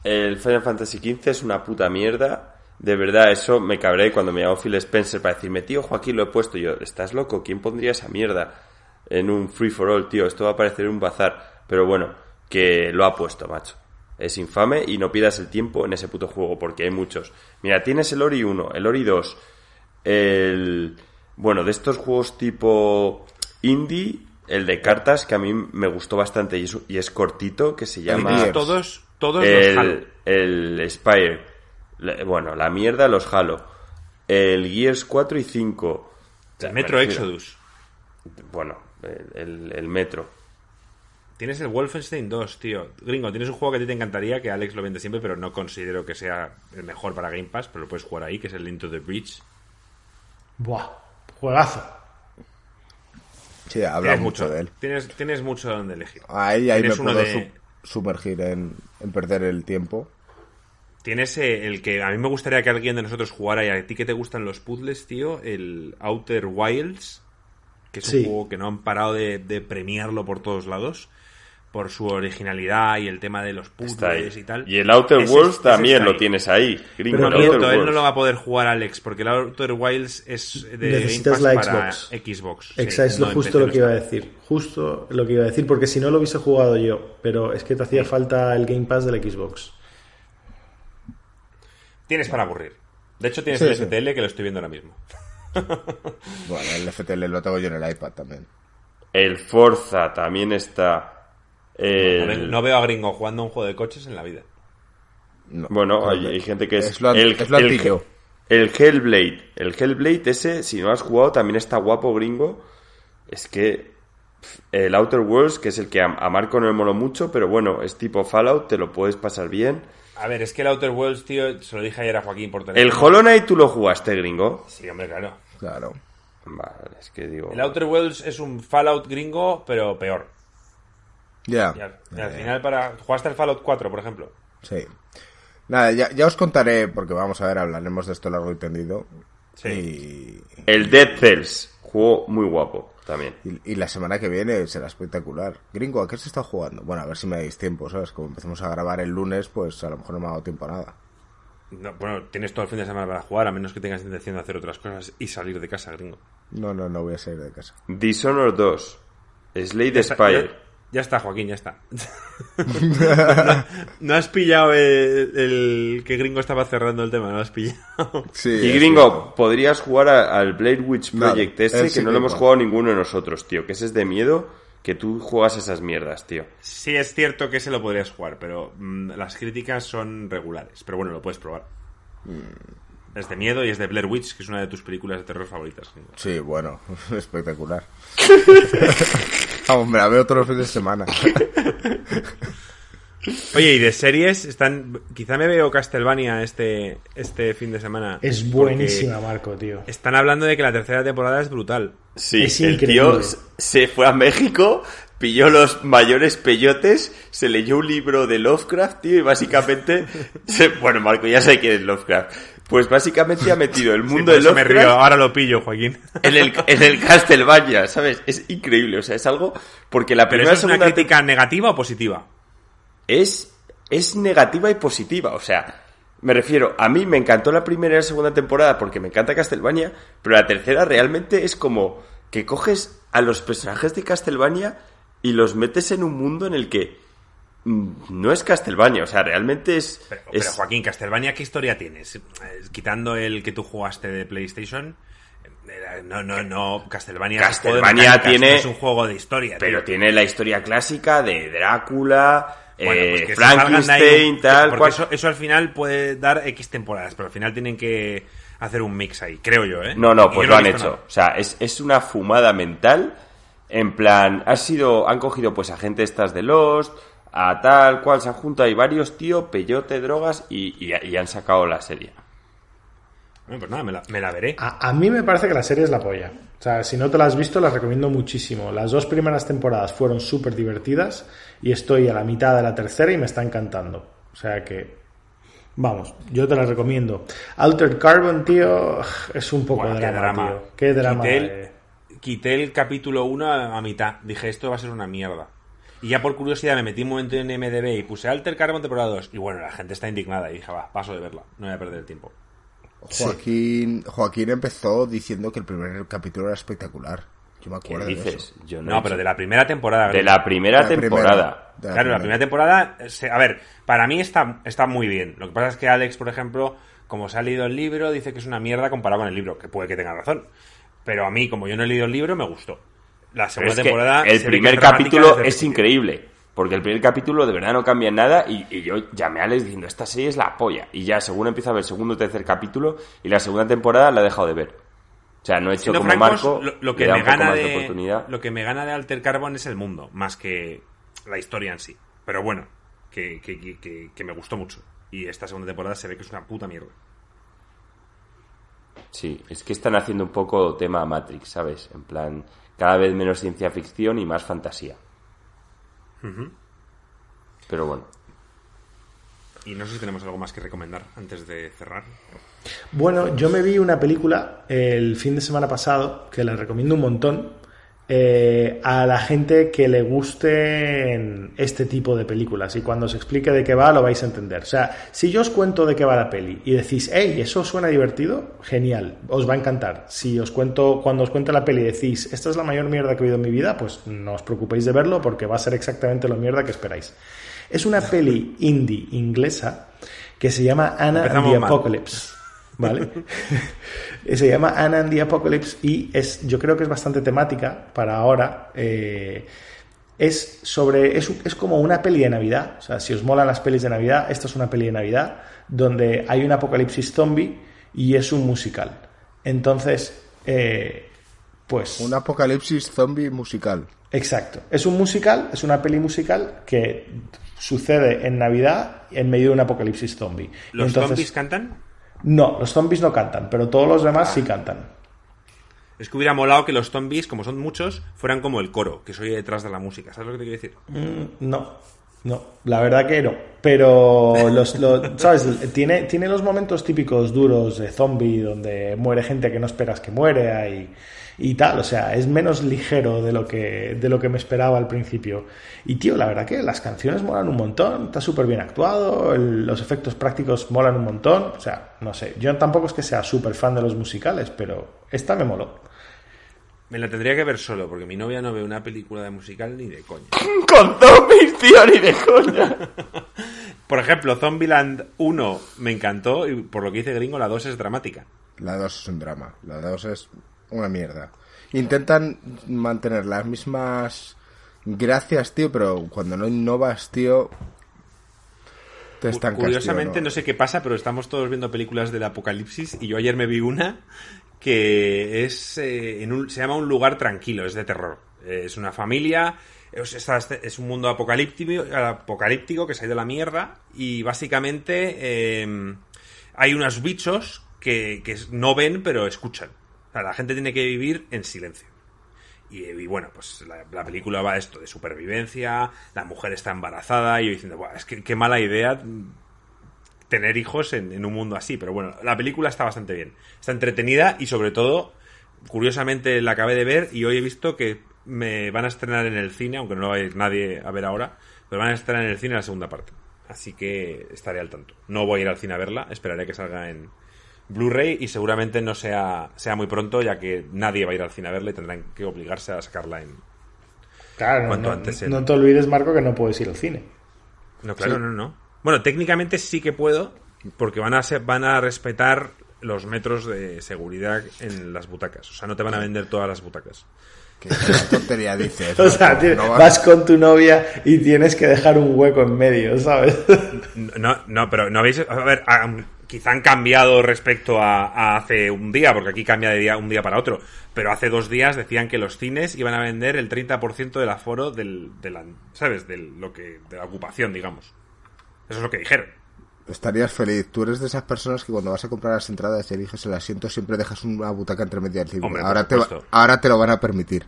[SPEAKER 2] El Final Fantasy XV es una puta mierda. De verdad, eso me cabré cuando me llamó Phil Spencer para decirme, tío, Joaquín, lo he puesto. Y yo, ¿estás loco? ¿Quién pondría esa mierda en un free for all, tío? Esto va a parecer un bazar. Pero bueno, que lo ha puesto, macho. Es infame y no pidas el tiempo en ese puto juego porque hay muchos. Mira, tienes el Ori 1, el Ori 2, el... Bueno, de estos juegos tipo indie, el de cartas que a mí me gustó bastante y es, y es cortito, que se llama...
[SPEAKER 4] Todos, todos los Halo.
[SPEAKER 2] el, el Spire. La- Bueno, la mierda los Halo. El Gears 4 y 5. O sea,
[SPEAKER 4] El Metro Exodus.
[SPEAKER 2] Bueno, el, el- el Metro.
[SPEAKER 4] Tienes el Wolfenstein 2, tío. Gringo, tienes un juego que a ti te encantaría, que Alex lo vende siempre, pero no considero que sea el mejor para Game Pass, pero lo puedes jugar ahí, que es el Into the Breach.
[SPEAKER 3] Buah, juegazo.
[SPEAKER 1] Sí, habla
[SPEAKER 4] Tienes
[SPEAKER 1] mucho de él.
[SPEAKER 4] Tienes, tienes mucho donde elegir.
[SPEAKER 1] Ahí, ahí me puedo
[SPEAKER 4] de-
[SPEAKER 1] su- sumergir en, en perder el tiempo.
[SPEAKER 4] Tienes eh, el que a mí me gustaría que alguien de nosotros jugara y a ti que te gustan los puzzles, tío, el Outer Wilds, que es
[SPEAKER 3] Sí.
[SPEAKER 4] un juego que no han parado de, de premiarlo por todos lados. Por su originalidad y el tema de los puzzles y tal.
[SPEAKER 2] Y el Outer
[SPEAKER 4] Ese-
[SPEAKER 2] Worlds
[SPEAKER 4] ese
[SPEAKER 2] también
[SPEAKER 4] está
[SPEAKER 2] lo
[SPEAKER 4] ahí.
[SPEAKER 2] tienes ahí. Gringo,
[SPEAKER 4] Pero miento, él no lo va a poder jugar Alex, porque el Outer Wilds es de
[SPEAKER 3] Necesitas
[SPEAKER 4] Game
[SPEAKER 3] la
[SPEAKER 4] para
[SPEAKER 3] Xbox.
[SPEAKER 4] Xbox. sí,
[SPEAKER 3] Exacto, es
[SPEAKER 4] no
[SPEAKER 3] justo lo
[SPEAKER 4] no
[SPEAKER 3] que iba a decir. Justo lo que iba a decir, porque si no lo hubiese jugado yo, pero es que te hacía falta el Game Pass del Xbox.
[SPEAKER 4] Tienes para aburrir. De hecho, tienes
[SPEAKER 3] Sí,
[SPEAKER 4] el
[SPEAKER 3] sí.
[SPEAKER 4] FTL que lo estoy viendo ahora mismo.
[SPEAKER 1] Bueno, el FTL lo tengo yo en el iPad también.
[SPEAKER 2] El Forza también está.
[SPEAKER 4] No veo a Gringo jugando a un juego de coches en la vida.
[SPEAKER 1] No,
[SPEAKER 2] Bueno, hay, gente que es.
[SPEAKER 1] Es lo,
[SPEAKER 2] el,
[SPEAKER 1] es lo
[SPEAKER 2] el- Hellblade. El Hellblade ese, si no has jugado, también está guapo, gringo. Es que. El Outer Worlds, que es el que a, a Marco no le moló mucho, pero bueno, es tipo Fallout, te lo puedes pasar bien.
[SPEAKER 4] A ver, es que el Outer Worlds, tío, se lo dije ayer a Joaquín por teléfono.
[SPEAKER 2] El Hollow Knight tú lo jugaste, gringo.
[SPEAKER 4] Sí, hombre, claro.
[SPEAKER 1] Claro.
[SPEAKER 2] Vale, es que digo.
[SPEAKER 4] El Outer Worlds es un Fallout gringo, pero peor.
[SPEAKER 1] Ya.
[SPEAKER 4] Y al, y al
[SPEAKER 1] Eh,
[SPEAKER 4] final, para ¿jugaste el Fallout 4, por ejemplo?
[SPEAKER 1] Sí. Nada, ya, ya os contaré, porque vamos a ver, hablaremos de esto largo y tendido.
[SPEAKER 4] Sí.
[SPEAKER 2] El Dead Cells, juego muy guapo también.
[SPEAKER 1] Y, la semana que viene será espectacular. Gringo, ¿a qué se está jugando? Bueno, a ver si me dais tiempo, ¿sabes? Como empecemos a grabar el lunes, pues a lo mejor no me ha dado tiempo a nada.
[SPEAKER 4] No, bueno, tienes todo el fin de semana para jugar, a menos que tengas intención de hacer otras cosas y salir de casa, gringo.
[SPEAKER 1] No, no, no voy a salir de casa.
[SPEAKER 2] Dishonored 2, Slade Spire.
[SPEAKER 4] Ya, está, Joaquín, ya está. no, no has pillado el, el que gringo estaba cerrando el tema, no lo has pillado.
[SPEAKER 1] Sí,
[SPEAKER 2] Y gringo, podrías jugar a- al Blade Witch Project ese,
[SPEAKER 1] sí
[SPEAKER 2] que no lo hemos jugado ninguno de nosotros, tío. Que ese es de miedo, que tú juegas esas mierdas, tío.
[SPEAKER 4] Sí, es cierto que se lo podrías jugar, pero mm, las críticas son regulares. Pero bueno, lo puedes probar. Es de miedo y es de Blair Witch, que es una de tus películas de terror favoritas. gringo.
[SPEAKER 1] Sí, bueno, espectacular. Vamos, me la veo todos los fines de semana.
[SPEAKER 4] Oye, y de series, están quizá me veo Castlevania este, este fin de semana.
[SPEAKER 3] Es buenísima, Marco, tío.
[SPEAKER 4] Están hablando de que la tercera temporada es brutal.
[SPEAKER 2] Sí,
[SPEAKER 3] Es
[SPEAKER 2] el
[SPEAKER 3] increíble.
[SPEAKER 2] tío se fue a México, pilló los mayores peyotes, se leyó un libro de Lovecraft, tío, y básicamente... se- bueno, Marco, ya sé quién es Lovecraft. Pues básicamente ha metido el
[SPEAKER 4] Sí,
[SPEAKER 2] mundo
[SPEAKER 4] por
[SPEAKER 2] de
[SPEAKER 4] eso me río,
[SPEAKER 2] Lovecraft
[SPEAKER 4] ahora lo pillo, Joaquín.
[SPEAKER 2] en el, en el Castlevania, ¿sabes? Es increíble, o sea, es algo... Porque la
[SPEAKER 4] Pero
[SPEAKER 2] primera
[SPEAKER 4] eso es una crítica negativa o positiva.
[SPEAKER 2] es, es negativa y positiva. O sea, me refiero, a mí me encantó la primera y la segunda temporada porque me encanta Castlevania, pero la tercera realmente es como que coges a los personajes de Castlevania y los metes en un mundo en el que no es Castlevania, o sea, realmente es...
[SPEAKER 4] Pero,
[SPEAKER 2] es-
[SPEAKER 4] pero, Joaquín, Castlevania, ¿qué historia tienes? Eh, Quitando el que tú jugaste de PlayStation. eh, No, no, no. Castlevania,
[SPEAKER 2] Castlevania tiene-
[SPEAKER 4] es un juego de historia.
[SPEAKER 2] pero
[SPEAKER 4] tío.
[SPEAKER 2] tiene la historia clásica de Drácula,
[SPEAKER 4] Bueno,
[SPEAKER 2] eh,
[SPEAKER 4] pues que
[SPEAKER 2] Frankenstein, tal,
[SPEAKER 4] Porque
[SPEAKER 2] cual.
[SPEAKER 4] eso, eso al final puede dar X temporadas, pero al final tienen que hacer un mix ahí, creo yo, ¿eh?
[SPEAKER 2] No, no, pues lo han hecho.
[SPEAKER 4] nada.
[SPEAKER 2] O sea, es, es una fumada mental. En plan, ha sido, han cogido pues a gente estas de Lost, a tal cual, se han juntado ahí varios, tío, peyote, drogas y, y- y han sacado la serie.
[SPEAKER 4] Bueno, pues nada, me la, me la veré.
[SPEAKER 3] A, a mí me parece que la serie es la polla. O sea, si no te la has visto, la recomiendo muchísimo. Las dos primeras temporadas fueron súper divertidas y estoy a la mitad de la tercera y me está encantando. O sea que, vamos, yo te la recomiendo. Altered Carbon, tío, es un poco de
[SPEAKER 4] qué
[SPEAKER 3] drama,
[SPEAKER 4] drama.
[SPEAKER 3] tío. Qué drama.
[SPEAKER 4] Quité el,
[SPEAKER 3] eh.
[SPEAKER 4] quité el capítulo 1 a, a mitad. Dije, esto va a ser una mierda. Y ya por curiosidad me metí un momento en MDB y puse Alter Carbon temporada 2. Y bueno, la gente está indignada. Y dije, va, paso de verla. No voy a perder el tiempo.
[SPEAKER 1] Joaquín, Joaquín empezó diciendo que el primer capítulo era espectacular. Yo me
[SPEAKER 2] ¿Qué
[SPEAKER 1] acuerdo de
[SPEAKER 2] dices?
[SPEAKER 1] eso.
[SPEAKER 2] Yo no,
[SPEAKER 4] No,
[SPEAKER 2] he
[SPEAKER 4] pero de la primera temporada.
[SPEAKER 2] de la primera
[SPEAKER 1] La primera.
[SPEAKER 2] temporada.
[SPEAKER 1] De la
[SPEAKER 4] Claro, la
[SPEAKER 1] primera.
[SPEAKER 4] temporada, se- a ver, para mí está, está muy bien. Lo que pasa es que Alex, por ejemplo, como se ha leído el libro, dice que es una mierda comparado con el libro, que puede que tenga razón. Pero a mí, como yo no he leído el libro, me gustó. La segunda
[SPEAKER 2] es que
[SPEAKER 4] temporada.
[SPEAKER 2] el primer capítulo es increíble. Porque el primer capítulo de verdad no cambia nada y, y yo llamé a Alex diciendo, esta serie es la polla. Y ya según empiezo a ver segundo o tercer capítulo y la segunda temporada la he dejado de ver. O sea, no he hecho
[SPEAKER 4] Siendo
[SPEAKER 2] como
[SPEAKER 4] francos,
[SPEAKER 2] Marco,
[SPEAKER 4] lo, que me gana
[SPEAKER 2] de
[SPEAKER 4] de,
[SPEAKER 2] oportunidad.
[SPEAKER 4] lo que me gana de Alter Carbon es el mundo, más que la historia en sí. Pero bueno, que- que- que- que me gustó mucho. Y esta segunda temporada se ve que es una puta mierda.
[SPEAKER 2] Sí, es que están haciendo un poco tema Matrix, ¿sabes? En plan, cada vez menos ciencia ficción y más fantasía. Pero bueno.
[SPEAKER 4] Y no sé si tenemos algo más que recomendar antes de cerrar.
[SPEAKER 3] Bueno, yo me vi una película el fin de semana pasado que la recomiendo un montón, eh, a la gente que le guste este tipo de películas y cuando os explique de qué va lo vais a entender. O sea, si yo os cuento de qué va la peli y decís, hey, eso suena divertido, genial, os va a encantar. Si os cuento, cuando os cuento la peli y decís, esta es la mayor mierda que he oído en mi vida, pues no os preocupéis de verlo porque va a ser exactamente lo mierda que esperáis. Es una peli indie inglesa que se llama Anna the Apocalypse. ¿Vale? Se llama Anna and the Apocalypse y es, yo creo que es bastante temática para ahora. Eh, es sobre, es, es, como una peli de Navidad. O sea, si os molan las pelis de Navidad, esta es una peli de Navidad donde hay un apocalipsis zombie y es un musical. Entonces, eh, pues.
[SPEAKER 1] Un apocalipsis zombie musical.
[SPEAKER 3] Exacto. Es un musical, es una peli musical que sucede en Navidad en medio de un apocalipsis zombie.
[SPEAKER 4] ¿Los zombies cantan?
[SPEAKER 3] No, los zombies no cantan, pero todos los demás sí cantan.
[SPEAKER 4] Es que hubiera molado que los zombies, como son muchos, fueran como el coro, que soy detrás de la música. ¿Sabes lo que te quiero decir?
[SPEAKER 3] Mm, no, no, la verdad que no. Pero, los, ¿sabes? Tiene, tiene los momentos típicos duros de zombie, donde muere gente que no esperas que muere y y tal, o sea, es menos ligero de lo que, de lo que me esperaba al principio. Y tío, la verdad que las canciones molan un montón, está súper bien actuado, los efectos prácticos molan un montón, o sea, no sé, yo tampoco es que sea súper fan de los musicales, pero esta me moló.
[SPEAKER 4] Me la tendría que ver solo, porque mi novia no ve una película de musical ni de coña.
[SPEAKER 2] Con zombies, tío, ni de coña.
[SPEAKER 4] por ejemplo, Zombieland 1 me encantó y por lo que dice Gringo, la 2 es dramática.
[SPEAKER 1] La 2 es un drama, la 2 es una mierda. Intentan mantener las mismas gracias, tío, pero cuando no innovas, tío,
[SPEAKER 4] te estancas. Curiosamente, ¿no? sé qué pasa, pero estamos todos viendo películas del apocalipsis y yo ayer me vi una que es eh, en un, se llama Un lugar tranquilo, es de terror. es una familia, es, un mundo apocalíptico, apocalíptico que se ha ido a la mierda y básicamente eh, hay unos bichos que, que no ven pero escuchan la gente tiene que vivir en silencio. Y, bueno, pues la, película va esto de supervivencia, la mujer está embarazada y yo diciendo, es que qué mala idea tener hijos en, un mundo así. Pero bueno, la película está bastante bien. Está entretenida y sobre todo, curiosamente la acabé de ver y hoy he visto que me van a estrenar en el cine, aunque no va a nadie a ver ahora, pero van a estrenar en el cine la segunda parte. Así que estaré al tanto. No voy a ir al cine a verla, esperaré que salga en, Blu-ray y seguramente no sea, sea muy pronto, ya que nadie va a ir al cine a verla y tendrán que obligarse a sacarla en.
[SPEAKER 3] Claro, cuanto no, antes no te olvides, Marco, que no puedes ir al cine.
[SPEAKER 4] No, claro, no, no. Bueno, técnicamente sí que puedo, porque van a, ser, van a respetar los metros de seguridad en las butacas. O sea, no te van a vender todas las butacas.
[SPEAKER 1] ¿Qué tontería dices?
[SPEAKER 3] o sea, vas... con tu novia y tienes que dejar un hueco en medio, ¿sabes?
[SPEAKER 4] no, no, pero no habéis... A ver, quizá han cambiado respecto a, hace un día, porque aquí cambia de día un día para otro, pero hace dos días decían que los cines iban a vender el 30% del aforo del, de la, ¿sabes? De, lo que, de la ocupación, digamos. Eso es lo que dijeron.
[SPEAKER 1] Estarías feliz. Tú eres de esas personas que cuando vas a comprar las entradas y eliges el asiento siempre dejas una butaca entre medio del cine. ahora, te, ahora te lo van a permitir.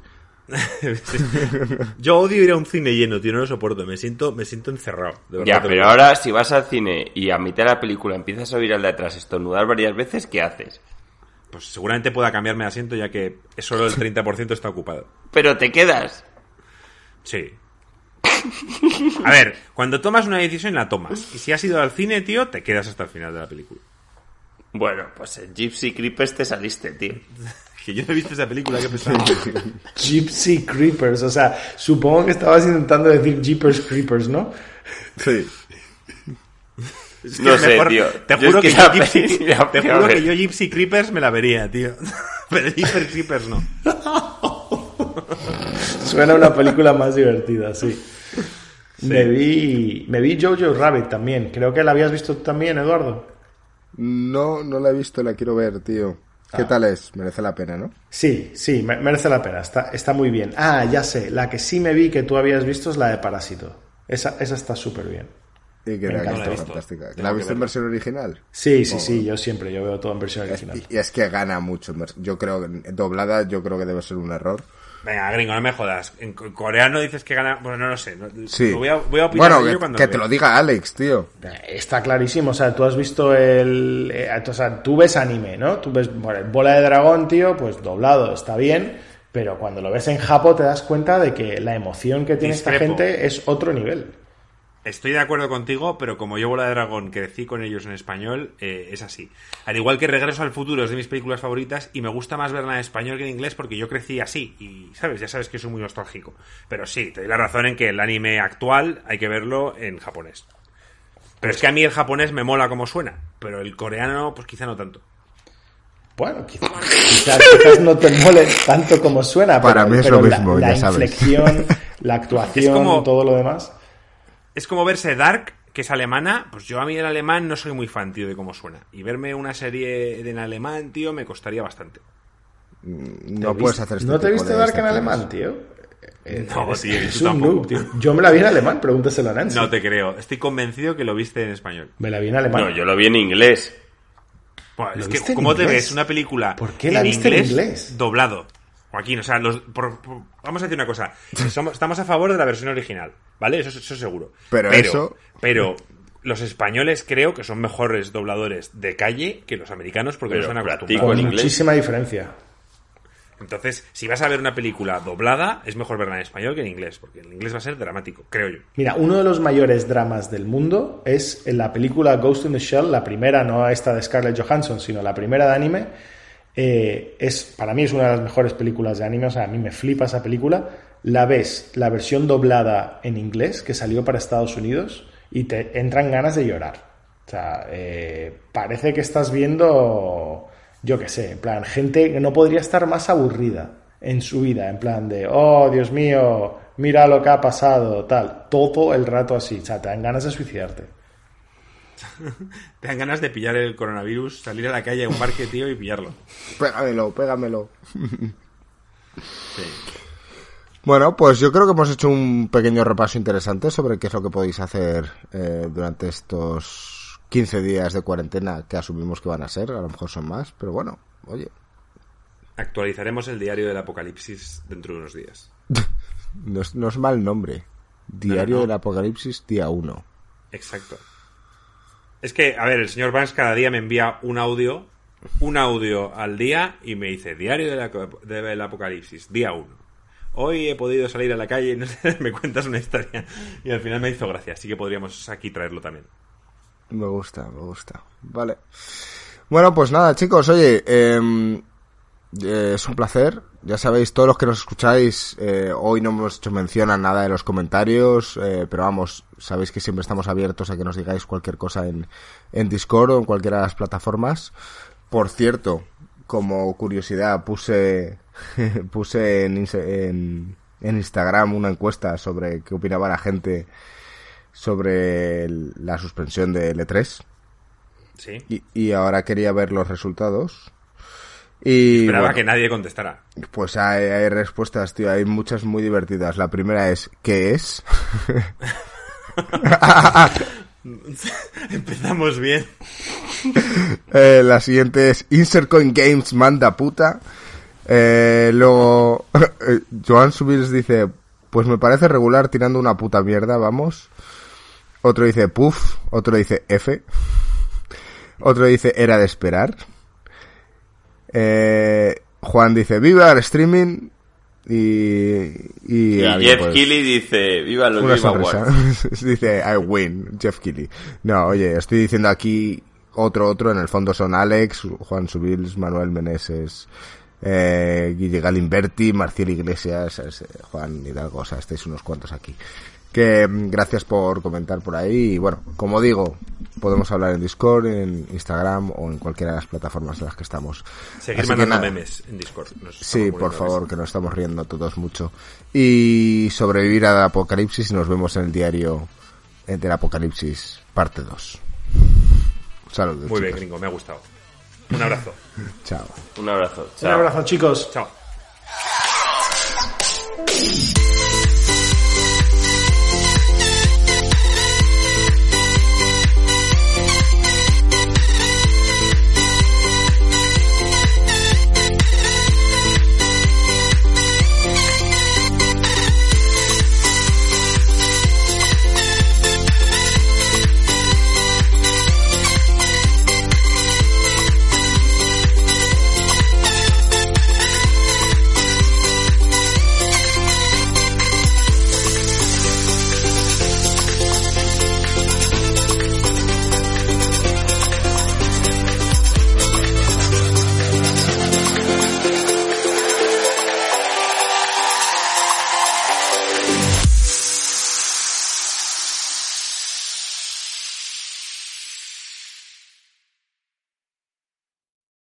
[SPEAKER 4] Yo odio ir a un cine lleno, tío, no lo soporto, me siento, me siento encerrado.
[SPEAKER 2] ya, pero ahora si vas al cine y a mitad de la película empiezas a oír al de atrás estornudar varias veces, ¿qué haces?
[SPEAKER 4] Pues seguramente pueda cambiarme de asiento ya que solo el 30% está ocupado.
[SPEAKER 2] Pero te quedas.
[SPEAKER 4] Sí. A ver, cuando tomas una decisión la tomas. Y si has ido al cine, tío, te quedas hasta el final de la película.
[SPEAKER 2] Bueno, pues en Gypsy Creepers te saliste, tío.
[SPEAKER 4] Que yo no he visto esa película, que pensaba?
[SPEAKER 3] Gypsy Creepers, o sea, supongo que estabas intentando decir Jeepers Creepers, ¿no?
[SPEAKER 1] Sí.
[SPEAKER 2] no sé, tío.
[SPEAKER 4] Te juro, que, yo Gypsy, te juro que yo Gypsy Creepers me la vería, tío. Pero Jeepers Creepers no.
[SPEAKER 3] Suena una película más divertida, sí. Me vi me vi Jojo Rabbit también. Creo que la habías visto también, Eduardo.
[SPEAKER 1] No, no la he visto, la quiero ver, tío. ¿Qué ah. tal es? Merece la pena, ¿no?
[SPEAKER 3] Sí, sí, merece la pena. Está, está muy bien. Ah, ya sé. La que sí me vi que tú habías visto es la de Parásito. Esa, esa está súper bien.
[SPEAKER 1] Y que era fantástica. ¿La has visto en versión original?
[SPEAKER 3] Sí, sí, sí. Yo siempre, yo veo todo en versión original.
[SPEAKER 1] Y, es que gana mucho. Yo creo que doblada, yo creo que debe ser un error.
[SPEAKER 4] Venga, gringo, no me jodas. En coreano dices que gana. Bueno, no lo sé.
[SPEAKER 1] Sí.
[SPEAKER 4] voy, a, voy a opinar
[SPEAKER 1] bueno, que, cuando que te lo diga Alex, tío.
[SPEAKER 3] Está clarísimo. O sea, tú has visto el. Eh, o sea, tú ves anime, ¿no? Tú ves. Bueno, Bola de Dragón, tío, pues doblado, está bien. Pero cuando lo ves en Japón te das cuenta de que la emoción que tiene esta gente es otro nivel.
[SPEAKER 4] Estoy de acuerdo contigo, pero como yo Bola de Dragón crecí con ellos en español, eh, es así. Al igual que Regreso al Futuro es de mis películas favoritas y me gusta más verla en español que en inglés porque yo crecí así y, ¿sabes? Ya sabes que soy muy nostálgico. Pero sí, te doy la razón en que el anime actual hay que verlo en japonés. Pero es que a mí el japonés me mola como suena, pero el coreano pues quizá no tanto.
[SPEAKER 3] Bueno, quizás, quizás, quizás no te mole tanto como suena,
[SPEAKER 1] Para
[SPEAKER 3] pero,
[SPEAKER 1] mí es
[SPEAKER 3] pero
[SPEAKER 1] lo
[SPEAKER 3] la-
[SPEAKER 1] mismo,
[SPEAKER 3] la,
[SPEAKER 1] ya sabes.
[SPEAKER 3] inflexión, la actuación,
[SPEAKER 4] como-
[SPEAKER 3] todo lo demás.
[SPEAKER 4] Es como verse Dark, que es alemana, pues yo a mí el alemán no soy muy fan, tío, de cómo suena. Y verme una serie en alemán, tío, me costaría bastante.
[SPEAKER 1] No puedes hacer este
[SPEAKER 3] ¿No te viste Dark en alemán, tío? Eh,
[SPEAKER 4] No,
[SPEAKER 3] eres-
[SPEAKER 4] tío,
[SPEAKER 3] eres
[SPEAKER 4] tú
[SPEAKER 3] un
[SPEAKER 4] tampoco.
[SPEAKER 3] noob, tío. Yo me la vi en alemán, pregúntaselo a Nancy.
[SPEAKER 4] No te creo. Estoy convencido que lo viste en español.
[SPEAKER 3] Me la vi en alemán.
[SPEAKER 2] No, yo lo vi en inglés.
[SPEAKER 4] Buah,
[SPEAKER 3] ¿Lo
[SPEAKER 4] es que,
[SPEAKER 3] en
[SPEAKER 4] ¿cómo te ves una película
[SPEAKER 3] ¿Por qué la viste en inglés?
[SPEAKER 4] doblado? Joaquín, o sea, los, por- por- vamos a decir una cosa. Somos- estamos a favor de la versión original, ¿vale? Eso, eso seguro.
[SPEAKER 1] Pero eso-
[SPEAKER 4] Pero los españoles creo que son mejores dobladores de calle que los americanos porque
[SPEAKER 2] Pero
[SPEAKER 4] no están acostumbrados.
[SPEAKER 3] Con muchísima diferencia.
[SPEAKER 4] Entonces, si vas a ver una película doblada, es mejor verla en español que en inglés, porque en inglés va a ser dramático, creo yo.
[SPEAKER 3] Mira, uno de los mayores dramas del mundo es en la película Ghost in the Shell, la primera, no esta de Scarlett Johansson, sino la primera de anime. Eh, es, para mí es una de las mejores películas de anime, o sea, a mí me flipa esa película. La ves, la versión doblada en inglés que salió para Estados Unidos y te entran ganas de llorar. O sea, eh, parece que estás viendo, yo qué sé, en plan, gente que no podría estar más aburrida en su vida, en plan de, oh, Dios mío, mira lo que ha pasado, tal, todo el rato así, o sea, te dan ganas de suicidarte.
[SPEAKER 4] Te dan ganas de pillar el coronavirus, salir a la calle a un parque, tío, y pillarlo.
[SPEAKER 1] Pégamelo, pégamelo.
[SPEAKER 4] Sí.
[SPEAKER 1] Bueno, pues yo creo que hemos hecho un pequeño repaso interesante sobre qué es lo que podéis hacer eh, durante estos 15 días de cuarentena que asumimos que van a ser. A lo mejor son más, pero bueno, oye,
[SPEAKER 4] Actualizaremos el diario del apocalipsis dentro de unos días.
[SPEAKER 1] no es, no es mal nombre. Diario
[SPEAKER 4] no.
[SPEAKER 1] del Apocalipsis, día 1.
[SPEAKER 4] Exacto. Es que, a ver, el señor Vance cada día me envía un audio, un audio al día y me dice, diario del, del apocalipsis, día 1. Hoy he podido salir a la calle y no me cuentas una historia. Y al final me hizo gracia, así que podríamos aquí traerlo también.
[SPEAKER 1] Me gusta, me gusta. Vale. Bueno, pues nada, chicos, oye, em, eh, es un placer. Ya sabéis, todos los que nos escucháis, eh, hoy no hemos hecho mención a nada de los comentarios, eh, pero vamos, sabéis que siempre estamos abiertos a que nos digáis cualquier cosa en, en Discord o en cualquiera de las plataformas. Por cierto, como curiosidad, puse, puse en, Inse- en, en Instagram una encuesta sobre qué opinaba la gente sobre el- la suspensión de L3
[SPEAKER 4] Sí.
[SPEAKER 1] y, y ahora quería ver los resultados. Y
[SPEAKER 4] Esperaba
[SPEAKER 1] bueno,
[SPEAKER 4] que nadie contestara.
[SPEAKER 1] pues hay, hay respuestas, tío, hay muchas muy divertidas. La primera es ¿qué es?
[SPEAKER 4] Empezamos bien.
[SPEAKER 1] Eh, la siguiente es Insert Coin Games manda puta. Eh, luego eh, Joan Subils dice pues me parece regular tirando una puta mierda, vamos. Otro dice puff, otro dice F. Otro dice era de esperar. Eh, Juan dice viva el streaming. Y, y,
[SPEAKER 2] Y
[SPEAKER 1] alguien,
[SPEAKER 2] Jeff
[SPEAKER 1] pues,
[SPEAKER 2] Keighley dice, viva los Viva. Awards.
[SPEAKER 1] Dice, I win, Jeff Keighley. No, oye, estoy diciendo aquí otro, otro, en el fondo son Alex, Juan Subils, Manuel Meneses, eh, Guille Galimberti, Marcial Iglesias, es, eh, Juan Hidalgo, o sea, estáis unos cuantos aquí. Que mm, gracias por comentar por ahí y bueno, como digo, podemos hablar en Discord, en Instagram o en cualquiera de las plataformas en las que estamos.
[SPEAKER 4] Seguir
[SPEAKER 1] Así
[SPEAKER 4] mandando memes en Discord. Nos
[SPEAKER 1] Sí, por favor, que nos estamos riendo todos mucho. Y sobrevivir al apocalipsis y nos vemos en el diario del apocalipsis, parte 2. Saludos.
[SPEAKER 4] Muy bien, gringo, me ha gustado. Un abrazo.
[SPEAKER 1] Chao.
[SPEAKER 2] Un abrazo.
[SPEAKER 3] Un abrazo, chicos.
[SPEAKER 4] Chao.